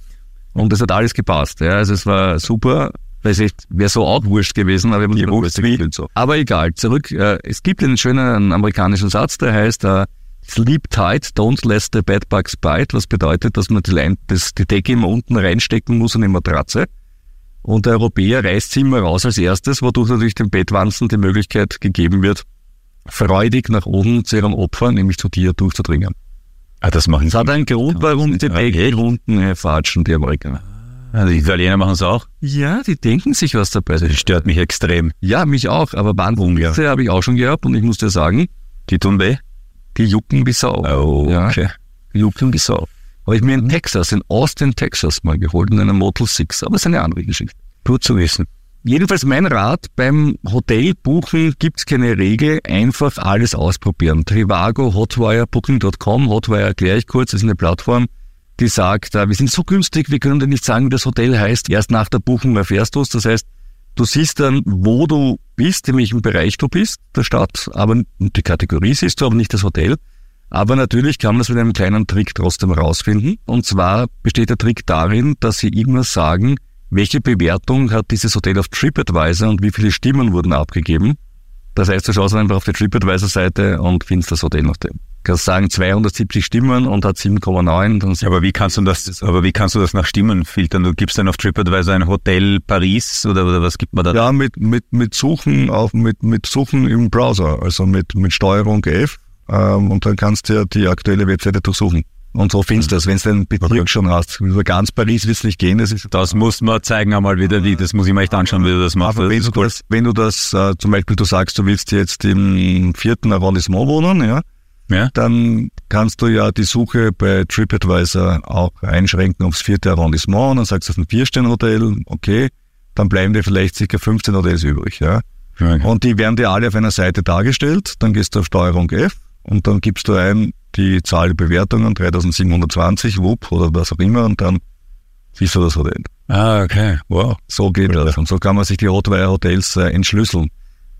Und das hat alles gepasst. Ja. Also es war super. Weiß ich, wäre so auch wurscht gewesen, aber ich hab nicht wurscht gewusst, wie. wie. So. Aber egal, zurück. Äh, es gibt einen schönen amerikanischen Satz, der heißt äh, Sleep tight, don't let the bedbugs bite, was bedeutet, dass man die, Lein, das, die Decke immer unten reinstecken muss in die Matratze. Und der Europäer reißt sie immer raus als erstes, wodurch natürlich dem Bettwanzen die Möglichkeit gegeben wird, freudig nach oben zu ihrem Opfer, nämlich zu dir, durchzudringen. Ah, das machen Das hat einen Grund, warum die. Decke unten fatschen, die Amerikaner. Also die Italiener machen es auch. Ja, die denken sich was dabei. Das stört mich extrem. Ja, mich auch, aber Bandwunde habe ich auch schon gehabt und ich muss dir sagen, Die tun weh. Die jucken wie Sau. Oh, Ja. okay. Die jucken wie Sau. Habe ich mir in Texas, in Austin, Texas mal geholt, in einer Motel 6, aber es ist eine andere Geschichte. Gut zu wissen. Jedenfalls mein Rat, beim Hotel buchen gibt's keine Regel, einfach alles ausprobieren. Trivago, Hotwire, Booking.com, Hotwire erkläre ich kurz, das ist eine Plattform, die sagt, äh, wir sind so günstig, wir können dir nicht sagen, wie das Hotel heißt, erst nach der Buchung erfährst du es. Das heißt, Du siehst dann, wo du bist, in welchem Bereich du bist, der Stadt, aber die Kategorie siehst du, aber nicht das Hotel. Aber natürlich kann man das mit einem kleinen Trick trotzdem rausfinden. Und zwar besteht der Trick darin, dass sie immer sagen, welche Bewertung hat dieses Hotel auf TripAdvisor und wie viele Stimmen wurden abgegeben. Das heißt, du schaust einfach auf die TripAdvisor-Seite und findest das Hotel nach dem. Du kannst sagen 270 Stimmen und hat 7,9. Aber wie kannst du das, aber wie kannst du das nach Stimmen filtern? Du gibst dann auf TripAdvisor ein Hotel Paris oder, oder was gibt man da? Ja, mit, mit, mit Suchen auf, mit, mit Suchen im Browser, also mit, mit Steuerung F, ähm, und dann kannst du ja die aktuelle Webseite durchsuchen. Und so findest du das, wenn du den Bezirk okay. schon hast. Über ganz Paris wird es nicht gehen. Das, ist das muss man zeigen einmal wieder, wie. Das muss ich mir echt anschauen, wie du das machst. Aber wenn, du das, wenn du das, äh, zum Beispiel du sagst, du willst jetzt im vierten Arrondissement wohnen, ja, ja, dann kannst du ja die Suche bei TripAdvisor auch einschränken aufs vierte Arrondissement. Und dann sagst du, das ist ein Vier-Sterne-Hotel, okay, dann bleiben dir vielleicht circa 15 Hotels übrig, ja. Okay. Und die werden dir alle auf einer Seite dargestellt. Dann gehst du auf Steuerung F und dann gibst du ein die Zahl der Bewertungen, 3720, WUP oder was auch immer, und dann siehst du das Hotel. Ah, okay. Wow. So geht das. Und so kann man sich die Hotwire Hotels äh, entschlüsseln.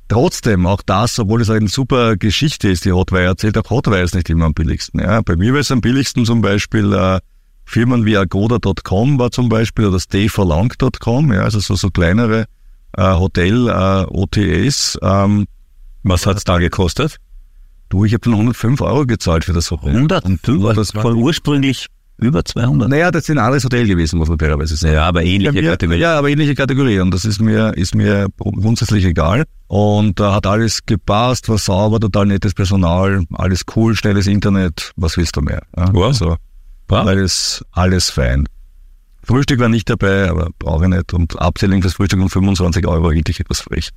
Trotzdem, auch das, obwohl es eine super Geschichte ist, die Hotwire erzählt, auch Hotwire ist nicht immer am billigsten. Ja, bei mir war es am billigsten zum Beispiel äh, Firmen wie Agoda.com war zum Beispiel oder stayforlong.com, ja, also so, so kleinere äh, Hotel-OTAs. Äh, ähm, Was hat's da gekostet? Du, ich habe dann 105 Euro gezahlt für das Hotel. 105? Das war ursprünglich über 200. Naja, das sind alles Hotel gewesen, muss man fairerweise sagen. Ja, aber ähnliche ja, Kategorien. Ja, aber ähnliche Kategorien. Und das ist mir, ist mir grundsätzlich egal. Und da äh, hat alles gepasst, war sauber, total nettes Personal, alles cool, schnelles Internet, was willst du mehr? Ja, wow. Also, alles, alles fein. Frühstück war nicht dabei, aber brauche ich nicht. Und Abzählung fürs Frühstück um 25 Euro hielt ich etwas frech.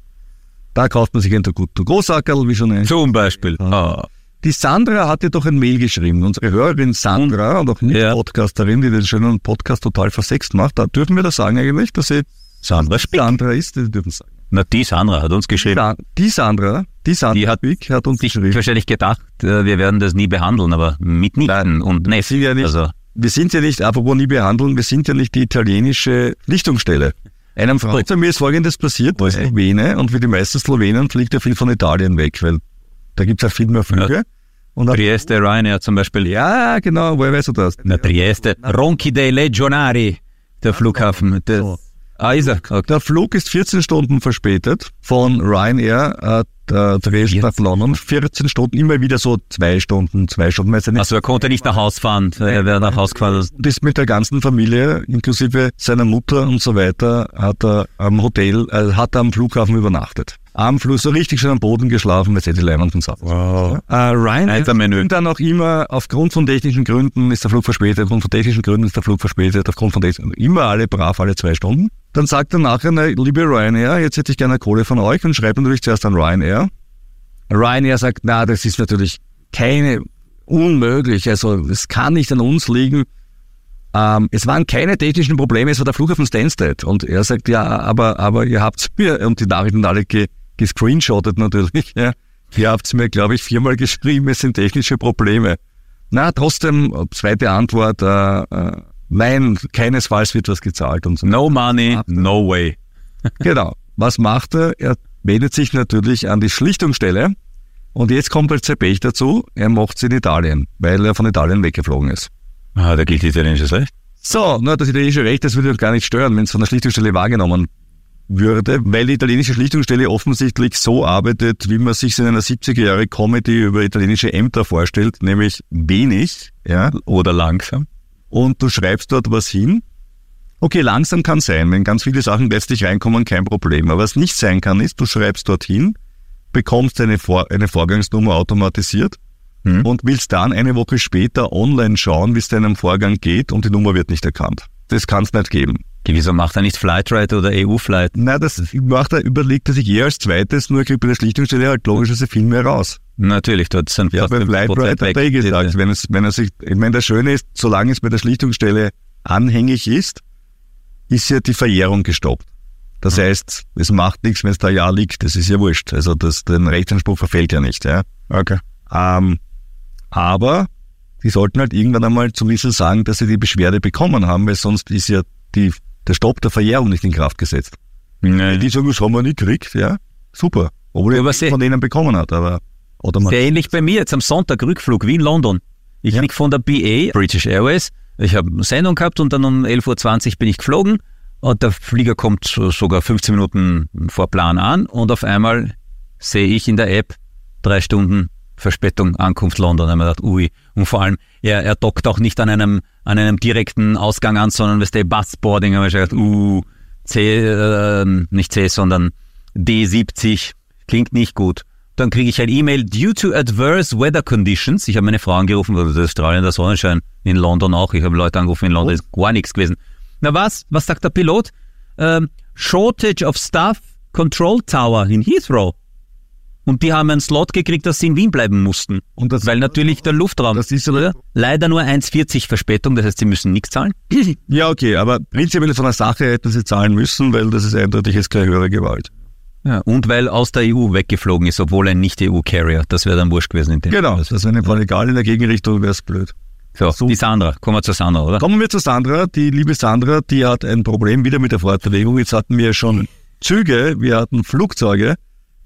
Da kauft man sich ein Großackerl, wie schon ein. Zum Beispiel. Ah. Die Sandra hat dir doch ein Mail geschrieben. Unsere Hörerin Sandra und auch nicht ja. Podcasterin, die den schönen Podcast total versext macht. Da dürfen wir das sagen eigentlich, dass sie Sandra, Sandra ist, die dürfen sagen. Na, die Sandra hat uns geschrieben. Die Sandra, die Sandra die hat, hat uns sich geschrieben. wahrscheinlich gedacht, äh, wir werden das nie behandeln, aber mitnichten und Neffen. Ja nicht, also. Wir sind ja nicht, apropos nie behandeln, wir sind ja nicht die italienische Lichtungsstelle. Einem Freund von mir ist Folgendes passiert, der Slowene, und wie die meisten Slowenen fliegt er viel von Italien weg, weil da gibt es ja viel mehr Flüge. Ja. Und Trieste Ryanair zum Beispiel. Ja, genau, woher weißt du das? Na, Trieste. Ronchi dei Legionari, der Flughafen. Der, so. Ah, ist er. Okay. Der Flug ist 14 Stunden verspätet von Ryanair äh, Dresden nach London. 14 Stunden, immer wieder so zwei Stunden, zwei Stunden. Also er konnte nicht nach Haus fahren, er wäre nach Haus gefahren. Und ist mit der ganzen Familie, inklusive seiner Mutter und so weiter, hat er am Hotel, äh, hat er am Flughafen übernachtet am Fluss so richtig schon am Boden geschlafen, weil sie die Leinwand und Satz. Wow. Äh, Ryan dann auch immer, aufgrund von technischen Gründen ist der Flug verspätet, aufgrund von technischen Gründen ist der Flug verspätet, aufgrund von technischen immer alle brav, alle zwei Stunden. Dann sagt er nachher, na, liebe Ryanair, jetzt hätte ich gerne Kohle von euch und schreibt natürlich zuerst an Ryanair. Ryanair sagt, na, das ist natürlich keine unmöglich, also es kann nicht an uns liegen. Ähm, es waren keine technischen Probleme, es war der Flughafen Stansted. Und er sagt, ja, aber, aber ihr habt mir, und die Nachrichten alle ge gescreenshottet natürlich. Ja. Ihr habt mir, glaube ich, viermal geschrieben, es sind technische Probleme. Na, trotzdem, zweite Antwort, äh, äh, nein, keinesfalls wird was gezahlt und so. No money, no way. (laughs) genau. Was macht er? Er wendet sich natürlich an die Schlichtungsstelle und jetzt kommt halt sein Pech dazu, er macht es in Italien, weil er von Italien weggeflogen ist. Ah, da gilt italienisches Recht? So, na, das italienische Recht, das würde uns gar nicht stören, wenn es von der Schlichtungsstelle wahrgenommen würde, weil die italienische Schlichtungsstelle offensichtlich so arbeitet, wie man sich in einer 70er Jahre Comedy über italienische Ämter vorstellt, nämlich wenig, ja, oder langsam. Und du schreibst dort was hin. Okay, langsam kann sein, wenn ganz viele Sachen letztlich reinkommen, kein Problem. Aber was nicht sein kann, ist, du schreibst dorthin, bekommst eine, Vor eine Vorgangsnummer automatisiert hm. und willst dann eine Woche später online schauen, wie es deinem Vorgang geht und die Nummer wird nicht erkannt. Das kann es nicht geben. Wieso macht er nicht Flightrate oder EU-Flight? Nein, das macht er, überlegt er sich eher als zweites, nur kriegt bei der Schlichtungsstelle halt logischerweise viel mehr raus. Natürlich, dort sind ja, bei Flightrate hat er eh gesagt, wenn, es, wenn er sich, ich meine, das Schöne ist, solange es bei der Schlichtungsstelle anhängig ist, ist ja die Verjährung gestoppt. Das mhm. heißt, es macht nichts, wenn es da ja liegt, das ist ja wurscht. Also das, den Rechtsanspruch verfällt ja nicht. Ja? Okay. Ähm, aber die sollten halt irgendwann einmal zumindest sagen, dass sie die Beschwerde bekommen haben, weil sonst ist ja die, der Stopp der Verjährung nicht in Kraft gesetzt. Nee. Die sagen, das haben wir nie gekriegt, ja. Super. Obwohl Ja, er sie- von denen bekommen hat, aber oder man, Sehr ähnlich bei mir jetzt am Sonntag Rückflug Wien-London. Ich Ja. flieg von der BA, British Airways. Ich habe eine Sendung gehabt und dann um 11.20 Uhr bin ich geflogen und der Flieger kommt so- sogar 15 Minuten vor Plan an und auf einmal sehe ich in der App drei Stunden Verspätung, Ankunft London. Hab ich gedacht, ui. Und vor allem, er, er dockt auch nicht an einem, an einem direkten Ausgang an, sondern weißt du, Busboarding. Da hab ich gedacht, uh, C, äh, nicht C, sondern D70, klingt nicht gut. Dann kriege ich ein E-Mail, due to adverse weather conditions. Ich habe meine Frau angerufen, weil das ist strahlender Sonnenschein in London auch. Ich habe Leute angerufen, in London ist gar nichts gewesen. Na was? Was sagt der Pilot? Ähm, shortage of staff control tower in Heathrow. Und die haben einen Slot gekriegt, dass sie in Wien bleiben mussten. Und das- Weil natürlich der Luftraum. Das ist aber- leider nur 1,40 Verspätung, das heißt, sie müssen nichts zahlen. (clears throat) ja, okay, aber prinzipiell von der Sache hätten sie zahlen müssen, weil das ist eindeutig jetzt keine höhere Gewalt. Ja, und weil aus der EU weggeflogen ist, obwohl ein Nicht-EU-Carrier. Das wäre dann wurscht gewesen in dem Genau, das wäre eine egal, in der Gegenrichtung wäre es blöd. So, die Sandra. Kommen wir zur Sandra, oder? Kommen wir zu Sandra. Die liebe Sandra, die hat ein Problem wieder mit der Fortbewegung. Jetzt hatten wir schon Züge, wir hatten Flugzeuge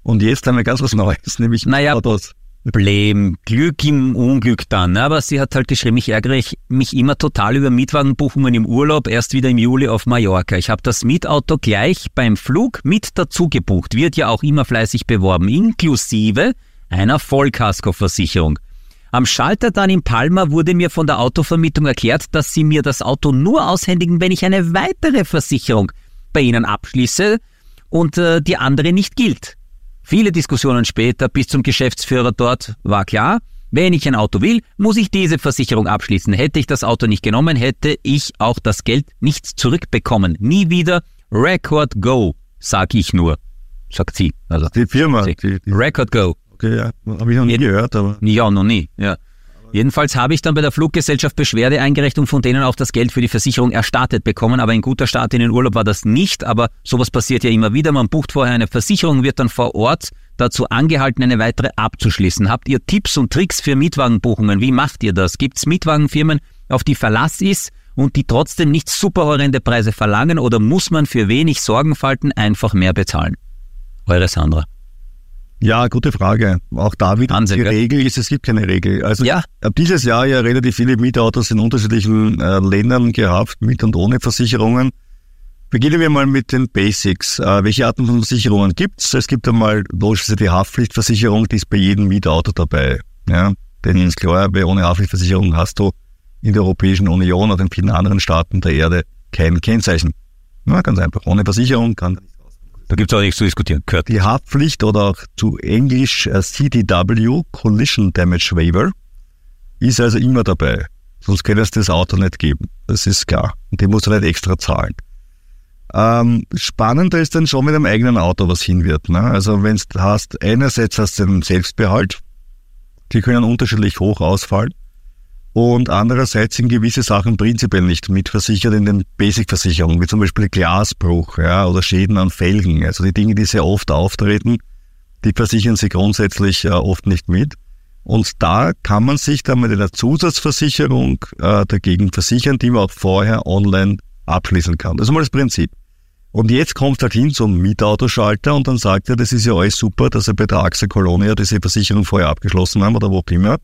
und jetzt haben wir ganz was Neues, (laughs) nämlich Naja, Autos. Problem, Glück im Unglück dann. ne? Aber sie hat halt geschrieben, ich ärgere ich mich immer total über Mietwagenbuchungen im Urlaub, erst wieder im Juli auf Mallorca. Ich habe das Mietauto gleich beim Flug mit dazu gebucht, wird ja auch immer fleißig beworben, inklusive einer Vollkaskoversicherung. Am Schalter dann in Palma wurde mir von der Autovermietung erklärt, dass sie mir das Auto nur aushändigen, wenn ich eine weitere Versicherung bei ihnen abschließe und äh, die andere nicht gilt. Viele Diskussionen später bis zum Geschäftsführer dort war klar, wenn ich ein Auto will, muss ich diese Versicherung abschließen. Hätte ich das Auto nicht genommen, hätte ich auch das Geld nicht zurückbekommen. Nie wieder Record Go, sag ich nur. Sagt sie. Also, Die Firma, sie. die, die, Record Go. okay, ja, habe ich noch nie Jed- gehört, aber Ja, noch nie. Ja. Jedenfalls habe ich dann bei der Fluggesellschaft Beschwerde eingereicht und von denen auch das Geld für die Versicherung erstattet bekommen. Aber ein guter Start in den Urlaub war das nicht. Aber sowas passiert ja immer wieder. Man bucht vorher eine Versicherung, wird dann vor Ort dazu angehalten, eine weitere abzuschließen. Habt ihr Tipps und Tricks für Mietwagenbuchungen? Wie macht ihr das? Gibt es Mietwagenfirmen, auf die Verlass ist und die trotzdem nicht super horrende Preise verlangen? Oder muss man für wenig Sorgenfalten einfach mehr bezahlen? Eure Sandra. Ja, gute Frage. Auch da wieder Wahnsinn, die gell? Regel ist, es gibt keine Regel. Also Ja. ich habe dieses Jahr ja relativ viele Mietautos in unterschiedlichen äh, Ländern gehabt, mit und ohne Versicherungen. Beginnen wir mal mit den Basics. Äh, welche Arten von Versicherungen gibt's? Es gibt einmal logischerweise die Haftpflichtversicherung, die ist bei jedem Mietauto dabei. Ja, denn ist klar, weil ohne Haftpflichtversicherung hast du in der Europäischen Union oder in vielen anderen Staaten der Erde kein Kennzeichen. Ja, ganz einfach. Ohne Versicherung kann Da gibt es auch nichts zu diskutieren. Gehört. die Haftpflicht oder zu Englisch äh, CDW, Collision Damage Waiver, ist also immer dabei. Sonst kann es das Auto nicht geben. Das ist klar. Und die musst du nicht extra zahlen. Ähm, spannender ist dann schon mit dem eigenen Auto, was hin wird. Ne? Also wenn du hast, einerseits hast du den Selbstbehalt, die können unterschiedlich hoch ausfallen. Und andererseits sind gewisse Sachen prinzipiell nicht mitversichert in den Basic-Versicherungen, wie zum Beispiel Glasbruch ja, oder Schäden an Felgen. Also die Dinge, die sehr oft auftreten, die versichern sie grundsätzlich äh, oft nicht mit. Und da kann man sich dann mit einer Zusatzversicherung äh, dagegen versichern, die man auch vorher online abschließen kann. Das ist mal das Prinzip. Und jetzt kommt halt hin zum Mietautoschalter und dann sagt er, das ist ja alles super, dass er bei der AXA Colonia diese Versicherung vorher abgeschlossen haben oder wo auch immer.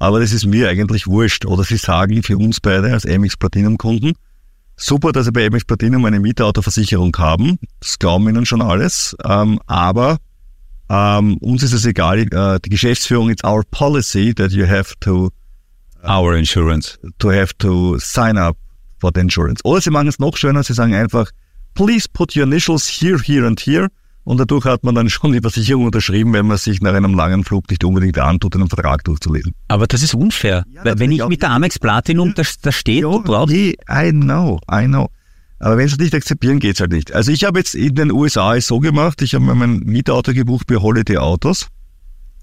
Aber das ist mir eigentlich wurscht. Oder sie sagen für uns beide als MX Platinum Kunden, super, dass sie bei MX Platinum eine Mietautoversicherung haben. Das glauben ihnen schon alles. Ähm, aber ähm, uns ist es egal. Äh, die Geschäftsführung, it's our policy that you have to Our Insurance. to have to sign up for the insurance. Oder sie machen es noch schöner, sie sagen einfach, please put your initials here, here and here. Und dadurch hat man dann schon die Versicherung unterschrieben, wenn man sich nach einem langen Flug nicht unbedingt antut, einen Vertrag durchzulesen. Aber das ist unfair. Ja, Weil wenn ich mit der Amex Platinum da, da steht, du brauchst. nee, I know, I know. Aber wenn sie es nicht akzeptieren, geht's halt nicht. Also ich habe jetzt in den USA es so gemacht, ich habe mir mein Mietauto gebucht bei Holiday Autos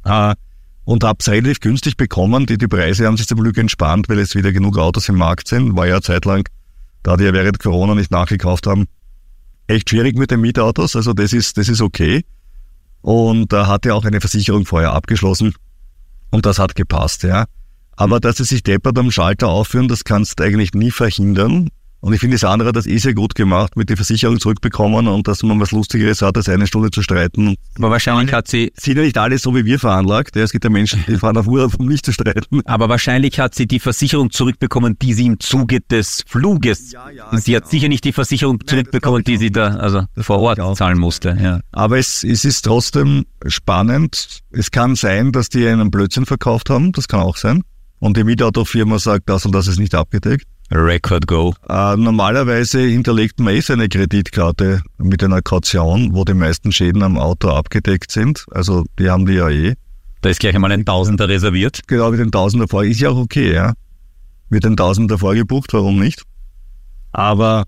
äh, und habe es relativ günstig bekommen. Die, die Preise haben sich zum Glück entspannt, weil jetzt wieder genug Autos im Markt sind. War ja eine Zeit lang, da die ja während Corona nicht nachgekauft haben, echt schwierig mit den Mietautos. Also das ist, das ist okay. Und da hat er auch eine Versicherung vorher abgeschlossen und das hat gepasst, ja. Aber dass sie sich deppert am Schalter aufführen, das kannst du eigentlich nie verhindern. Und ich finde, das andere hat das eh sehr gut gemacht, mit der Versicherung zurückbekommen und dass man was Lustigeres hat, als eine Stunde zu streiten. Aber wahrscheinlich hat sie... Sind ja nicht alle so wie wir veranlagt. Ja, es gibt ja Menschen, die (laughs) fahren auf Urlaub, um nicht zu streiten. Aber wahrscheinlich hat sie die Versicherung zurückbekommen, die sie im Zuge des Fluges... Ja, ja, sie genau. hat sicher nicht die Versicherung Nein, zurückbekommen, die sie da also vor Ort zahlen musste. Ja. Aber es, es ist trotzdem spannend. Es kann sein, dass die einen Blödsinn verkauft haben. Das kann auch sein. Und die Mietautofirma sagt, das und das ist nicht abgedeckt. Record Go. Äh, normalerweise hinterlegt man eh seine Kreditkarte mit einer Kaution, wo die meisten Schäden am Auto abgedeckt sind. Also die haben die ja eh. Da ist gleich einmal ein Tausender reserviert. Genau, mit den Tausender vor. Ist ja auch okay, ja. Wird ein Tausender vorgebucht, warum nicht? Aber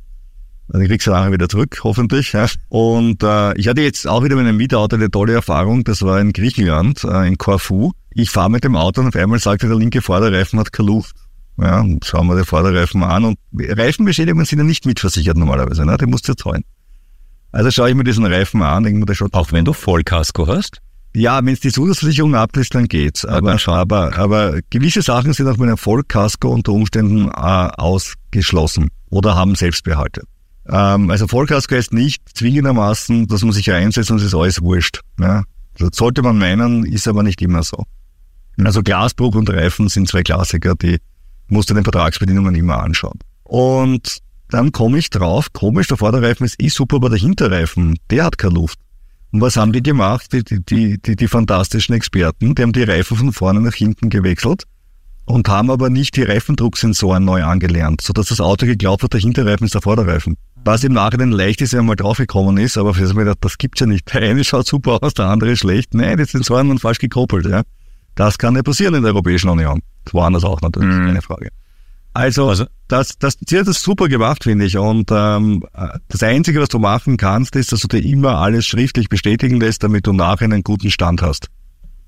dann kriegst du nachher wieder zurück, hoffentlich. Ja. Und äh, ich hatte jetzt auch wieder mit einem Mietauto eine tolle Erfahrung. Das war in Griechenland, äh, in Corfu. Ich fahre mit dem Auto und auf einmal sagte der linke Vorderreifen hat keine Luft. Ja, und schauen wir die Vorderreifen an. Und Reifenbeschädigungen sind ja nicht mitversichert normalerweise, ne? Die musst du zahlen. Also schaue ich mir diesen Reifen an, denke mir, der schaut. Auch wenn du Vollkasko hast? Ja, wenn es die Zusatzversicherung ablässt, dann geht's. Aber, aber, aber gewisse Sachen sind auch mit einem Vollkasko unter Umständen äh, ausgeschlossen oder haben Selbstbehalte. Ähm, also Vollkasko heißt nicht zwingendermaßen, dass man sich einsetzt und es ist alles wurscht. Ja? Das sollte man meinen, ist aber nicht immer so. Also Glasbruch und Reifen sind zwei Klassiker, die musst du den Vertragsbedingungen immer anschauen. Und dann komme ich drauf, komisch, der Vorderreifen ist eh super, aber der Hinterreifen, der hat keine Luft. Und was haben die gemacht, die, die, die, die, die fantastischen Experten? Die haben die Reifen von vorne nach hinten gewechselt und haben aber nicht die Reifendrucksensoren neu angelernt, sodass das Auto geglaubt hat, der Hinterreifen ist der Vorderreifen. Was im Nachhinein leicht ist, wenn man draufgekommen ist, aber für mir gedacht, das gibt's ja nicht. Der eine schaut super aus, der andere schlecht. Nein, die Sensoren waren falsch gekoppelt. Ja. Das kann ja passieren in der Europäischen Union. Woanders auch natürlich, mhm. keine Frage. Also, also das, das, sie hat das super gemacht, finde ich. Und ähm, das Einzige, was du machen kannst, ist, dass du dir immer alles schriftlich bestätigen lässt, damit du nachher einen guten Stand hast.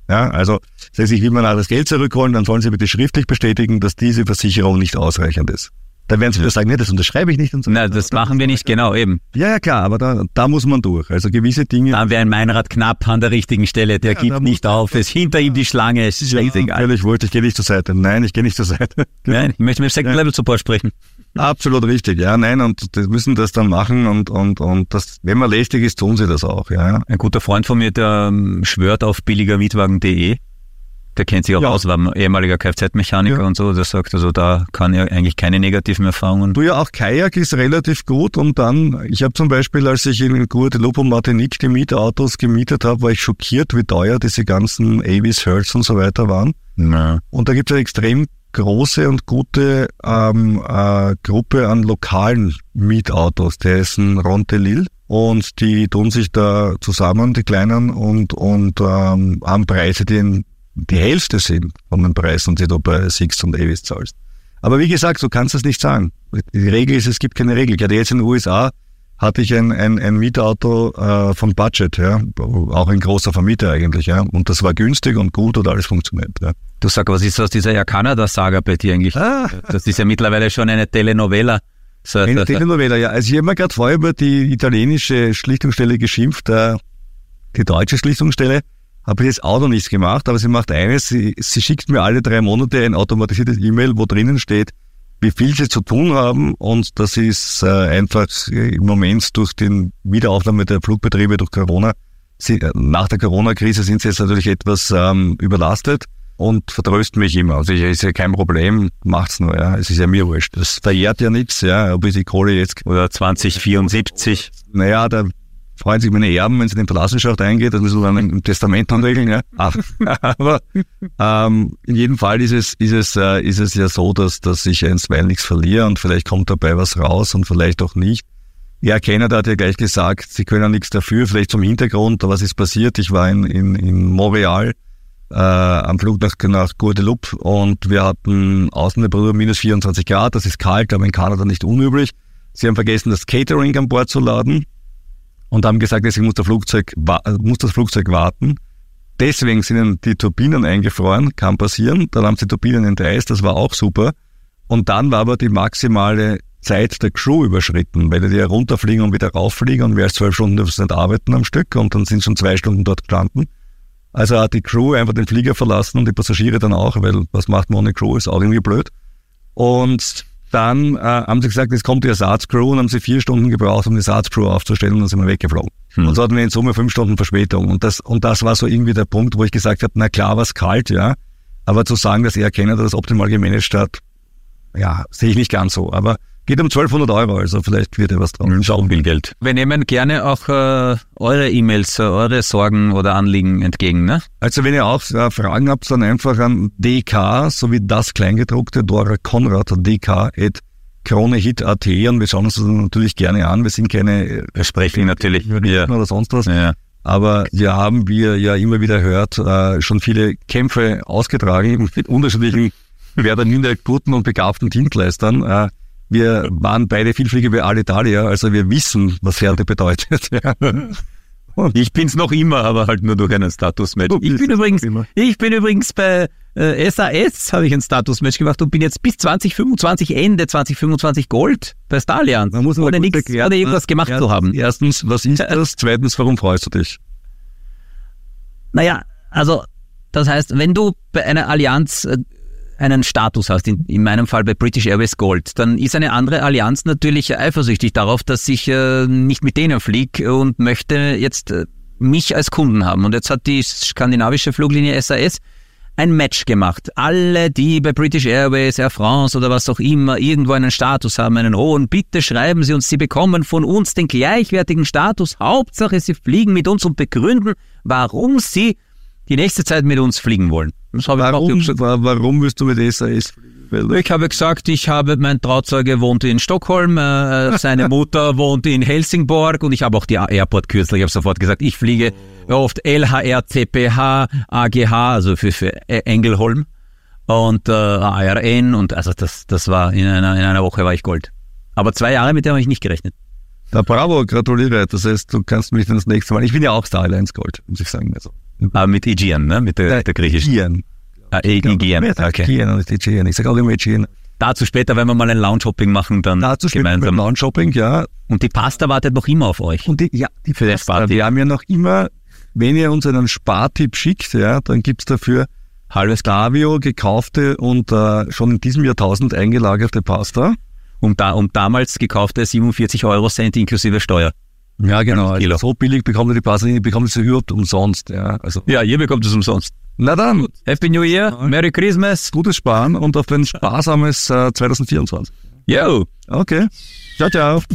Ja, also das heißt, ich will mir das Geld zurückholen, dann sollen sie bitte schriftlich bestätigen, dass diese Versicherung nicht ausreichend ist. Dann werden sie wieder sagen, nee, das unterschreibe ich nicht und so. Nein, das machen wir nicht, genau, eben. Ja, ja, klar, aber da, da muss man durch. Also gewisse Dinge. Dann wäre ein Meinrad knapp an der richtigen Stelle, der ja, gibt nicht auf, es ist hinter ihm die Schlange, es ist ja, egal. Natürlich wollte ich gehe nicht zur Seite. Nein, ich gehe nicht zur Seite. (laughs) Nein, ich möchte mit Second Level Support sprechen. Absolut richtig, ja, nein, und die müssen das dann machen und, und, und das, wenn man lästig ist, tun sie das auch, ja. Ein guter Freund von mir, der ähm, schwört auf billigermietwagen.de der kennt sich auch ja. aus, war ein ehemaliger Kfz-Mechaniker ja. und so, der sagt, also da kann er eigentlich keine negativen Erfahrungen. Du ja auch Kajak ist relativ gut und dann, ich habe zum Beispiel, als ich in Guadeloupe und Martinique die Mietautos gemietet habe, war ich schockiert, wie teuer diese ganzen Avis, Hertz und so weiter waren. Ja. Und da gibt es eine extrem große und gute ähm, äh, Gruppe an lokalen Mietautos. Der ist ein Rontelil und die tun sich da zusammen, die Kleinen, und, und ähm, haben Preise, die in die Hälfte sind von den Preisen, die du bei Six und Avis zahlst. Aber wie gesagt, du kannst das nicht sagen. Die Regel ist, es gibt keine Regel. Gerade jetzt in den USA hatte ich ein, ein, ein Mietauto äh, von Budget, ja, auch ein großer Vermieter eigentlich, ja, und das war günstig und gut und alles funktioniert. Ja. Du sag, was ist aus dieser Air Canada-Saga bei dir eigentlich? Ah. Das ist ja mittlerweile schon eine Telenovela. So, eine Telenovela, ja. Also ich habe mir gerade vorher über die italienische Schlichtungsstelle geschimpft, äh, die deutsche Schlichtungsstelle habe ich jetzt auch noch nichts gemacht, aber sie macht eines, sie, sie schickt mir alle drei Monate ein automatisiertes E-Mail, wo drinnen steht, wie viel sie zu tun haben und das ist äh, einfach im Moment durch den Wiederaufnahme der Flugbetriebe durch Corona, sie, äh, nach der Corona-Krise sind sie jetzt natürlich etwas ähm, überlastet und vertrösten mich immer. Also ich, ist ja kein Problem, macht's nur, ja. Es ist ja mir wurscht. Das verjährt ja nichts, ja, ob ich die Kohle jetzt... Oder 2074. Naja, da freuen sich meine Erben, wenn sie in die Verlassenschaft eingeht, das müssen wir dann im Testament anregeln, ja. (laughs) Aber ähm, in jedem Fall ist es, ist es, äh, ist es ja so, dass, dass ich einstweilen nichts verliere und vielleicht kommt dabei was raus und vielleicht auch nicht. Ja, Canada hat ja gleich gesagt, sie können ja nichts dafür, vielleicht zum Hintergrund, was ist passiert. Ich war in, in, in Montreal äh, am Flug nach, nach Guadeloupe und wir hatten Außentemperatur minus 24 Grad, das ist kalt, aber in Kanada nicht unüblich. Sie haben vergessen, das Catering an Bord zu laden und haben gesagt, deswegen muss, Flugzeug, muss das Flugzeug warten. Deswegen sind die Turbinen eingefroren, kann passieren. Dann haben sie Turbinen entreist, das war auch super. Und dann war aber die maximale Zeit der Crew überschritten, weil die ja runterfliegen und wieder rauffliegen und mehr als zwölf Stunden dürfen sie nicht arbeiten am Stück und dann sind schon zwei Stunden dort gestanden. Also hat die Crew einfach den Flieger verlassen und die Passagiere dann auch, weil was macht man ohne Crew, ist auch irgendwie blöd. Und dann äh, haben sie gesagt, es kommt die Ersatzcrew und haben sie vier Stunden gebraucht, um die Ersatzcrew aufzustellen und dann sind wir weggeflogen. Hm. Und so hatten wir in Summe fünf Stunden Verspätung. Und das, und das war so irgendwie der Punkt, wo ich gesagt habe, na klar, was kalt, ja. Aber zu sagen, dass er Canada das optimal gemanagt hat, ja, sehe ich nicht ganz so. Aber geht um 1200 Euro, also vielleicht wird ja was drauf. Ist auch viel Geld. Wir nehmen gerne auch äh, eure E-Mails, äh, eure Sorgen oder Anliegen entgegen. Ne? Also wenn ihr auch äh, Fragen habt, dann einfach an dk, sowie das Kleingedruckte, Dora Konrad, dk, kronehit.at und wir schauen uns das natürlich gerne an. Wir sind keine wir sprechen natürlich ja. oder sonst was. Ja. Aber wir haben, wie ihr ja immer wieder hört, äh, schon viele Kämpfe ausgetragen mit unterschiedlichen (laughs) werden guten und begabten Dienstleistern. Äh, wir waren beide vielfliegige Alitalia, also wir wissen, was Härte bedeutet. (laughs) Ja. Und ich bin's noch immer, aber halt nur durch einen Status-Match. Ich bin übrigens, ich bin übrigens bei äh, SAS habe ich ein Status-Match gemacht und bin jetzt bis 2025, Ende 2025 Gold bei Starlian. Man muss ohne nichts, ohne irgendwas gemacht erstens, zu haben. Erstens, was ist (laughs) das? Zweitens, warum freust du dich? Naja, also das heißt, wenn du bei einer Allianz äh, einen Status hast, in, in meinem Fall bei British Airways Gold, dann ist eine andere Allianz natürlich eifersüchtig darauf, dass ich äh, nicht mit denen fliege und möchte jetzt äh, mich als Kunden haben. Und jetzt hat die skandinavische Fluglinie SAS ein Match gemacht. Alle, die bei British Airways, Air France oder was auch immer irgendwo einen Status haben, einen hohen, bitte schreiben Sie uns, Sie bekommen von uns den gleichwertigen Status. Hauptsache, Sie fliegen mit uns und begründen, warum Sie die nächste Zeit mit uns fliegen wollen. Das habe warum, ich warum willst du mit SAS fliegen? Ich habe gesagt, ich habe, mein Trauzeuge wohnt in Stockholm, äh, seine Mutter (laughs) wohnt in Helsingborg und ich habe auch die Airport-Kürzel. Ich habe sofort gesagt, ich fliege oft LHR, CPH, AGH, also für, für Engelholm und äh, ARN und also das, das war in einer, in einer Woche war ich Gold. Aber zwei Jahre mit dem habe ich nicht gerechnet. Na bravo, gratuliere. Das heißt, du kannst mich dann das nächste Mal. Ich bin ja auch Star Alliance Gold, muss ich sagen. Also. Ah, mit Aegean, ne? Mit der, der griechischen. Aegean. Ah, Aegean. Okay. Aegean und Aegean. Ich sage auch immer Aegean. Dazu später, wenn wir mal ein Lounge-Hopping machen, dann Dazu gemeinsam. Lounge-Hopping, ja. Und die Pasta wartet noch immer auf euch. Und die, ja, die für Pasta. Wir haben ja noch immer, wenn ihr uns einen Spartipp schickt, ja, dann gibt's dafür halbes Gavio gekaufte und äh, schon in diesem Jahrtausend eingelagerte Pasta. Um, da, um damals gekaufte 47 Euro Cent inklusive Steuer. Ja, genau. Also so billig bekommt ihr die nicht, bekommt ihr sie überhaupt umsonst. Ja, also. ja, ihr bekommt es umsonst. Na dann. Happy New Year, Merry Christmas. Gutes Sparen und auf ein sparsames äh, 2024. Yo. Okay. Ciao, ciao.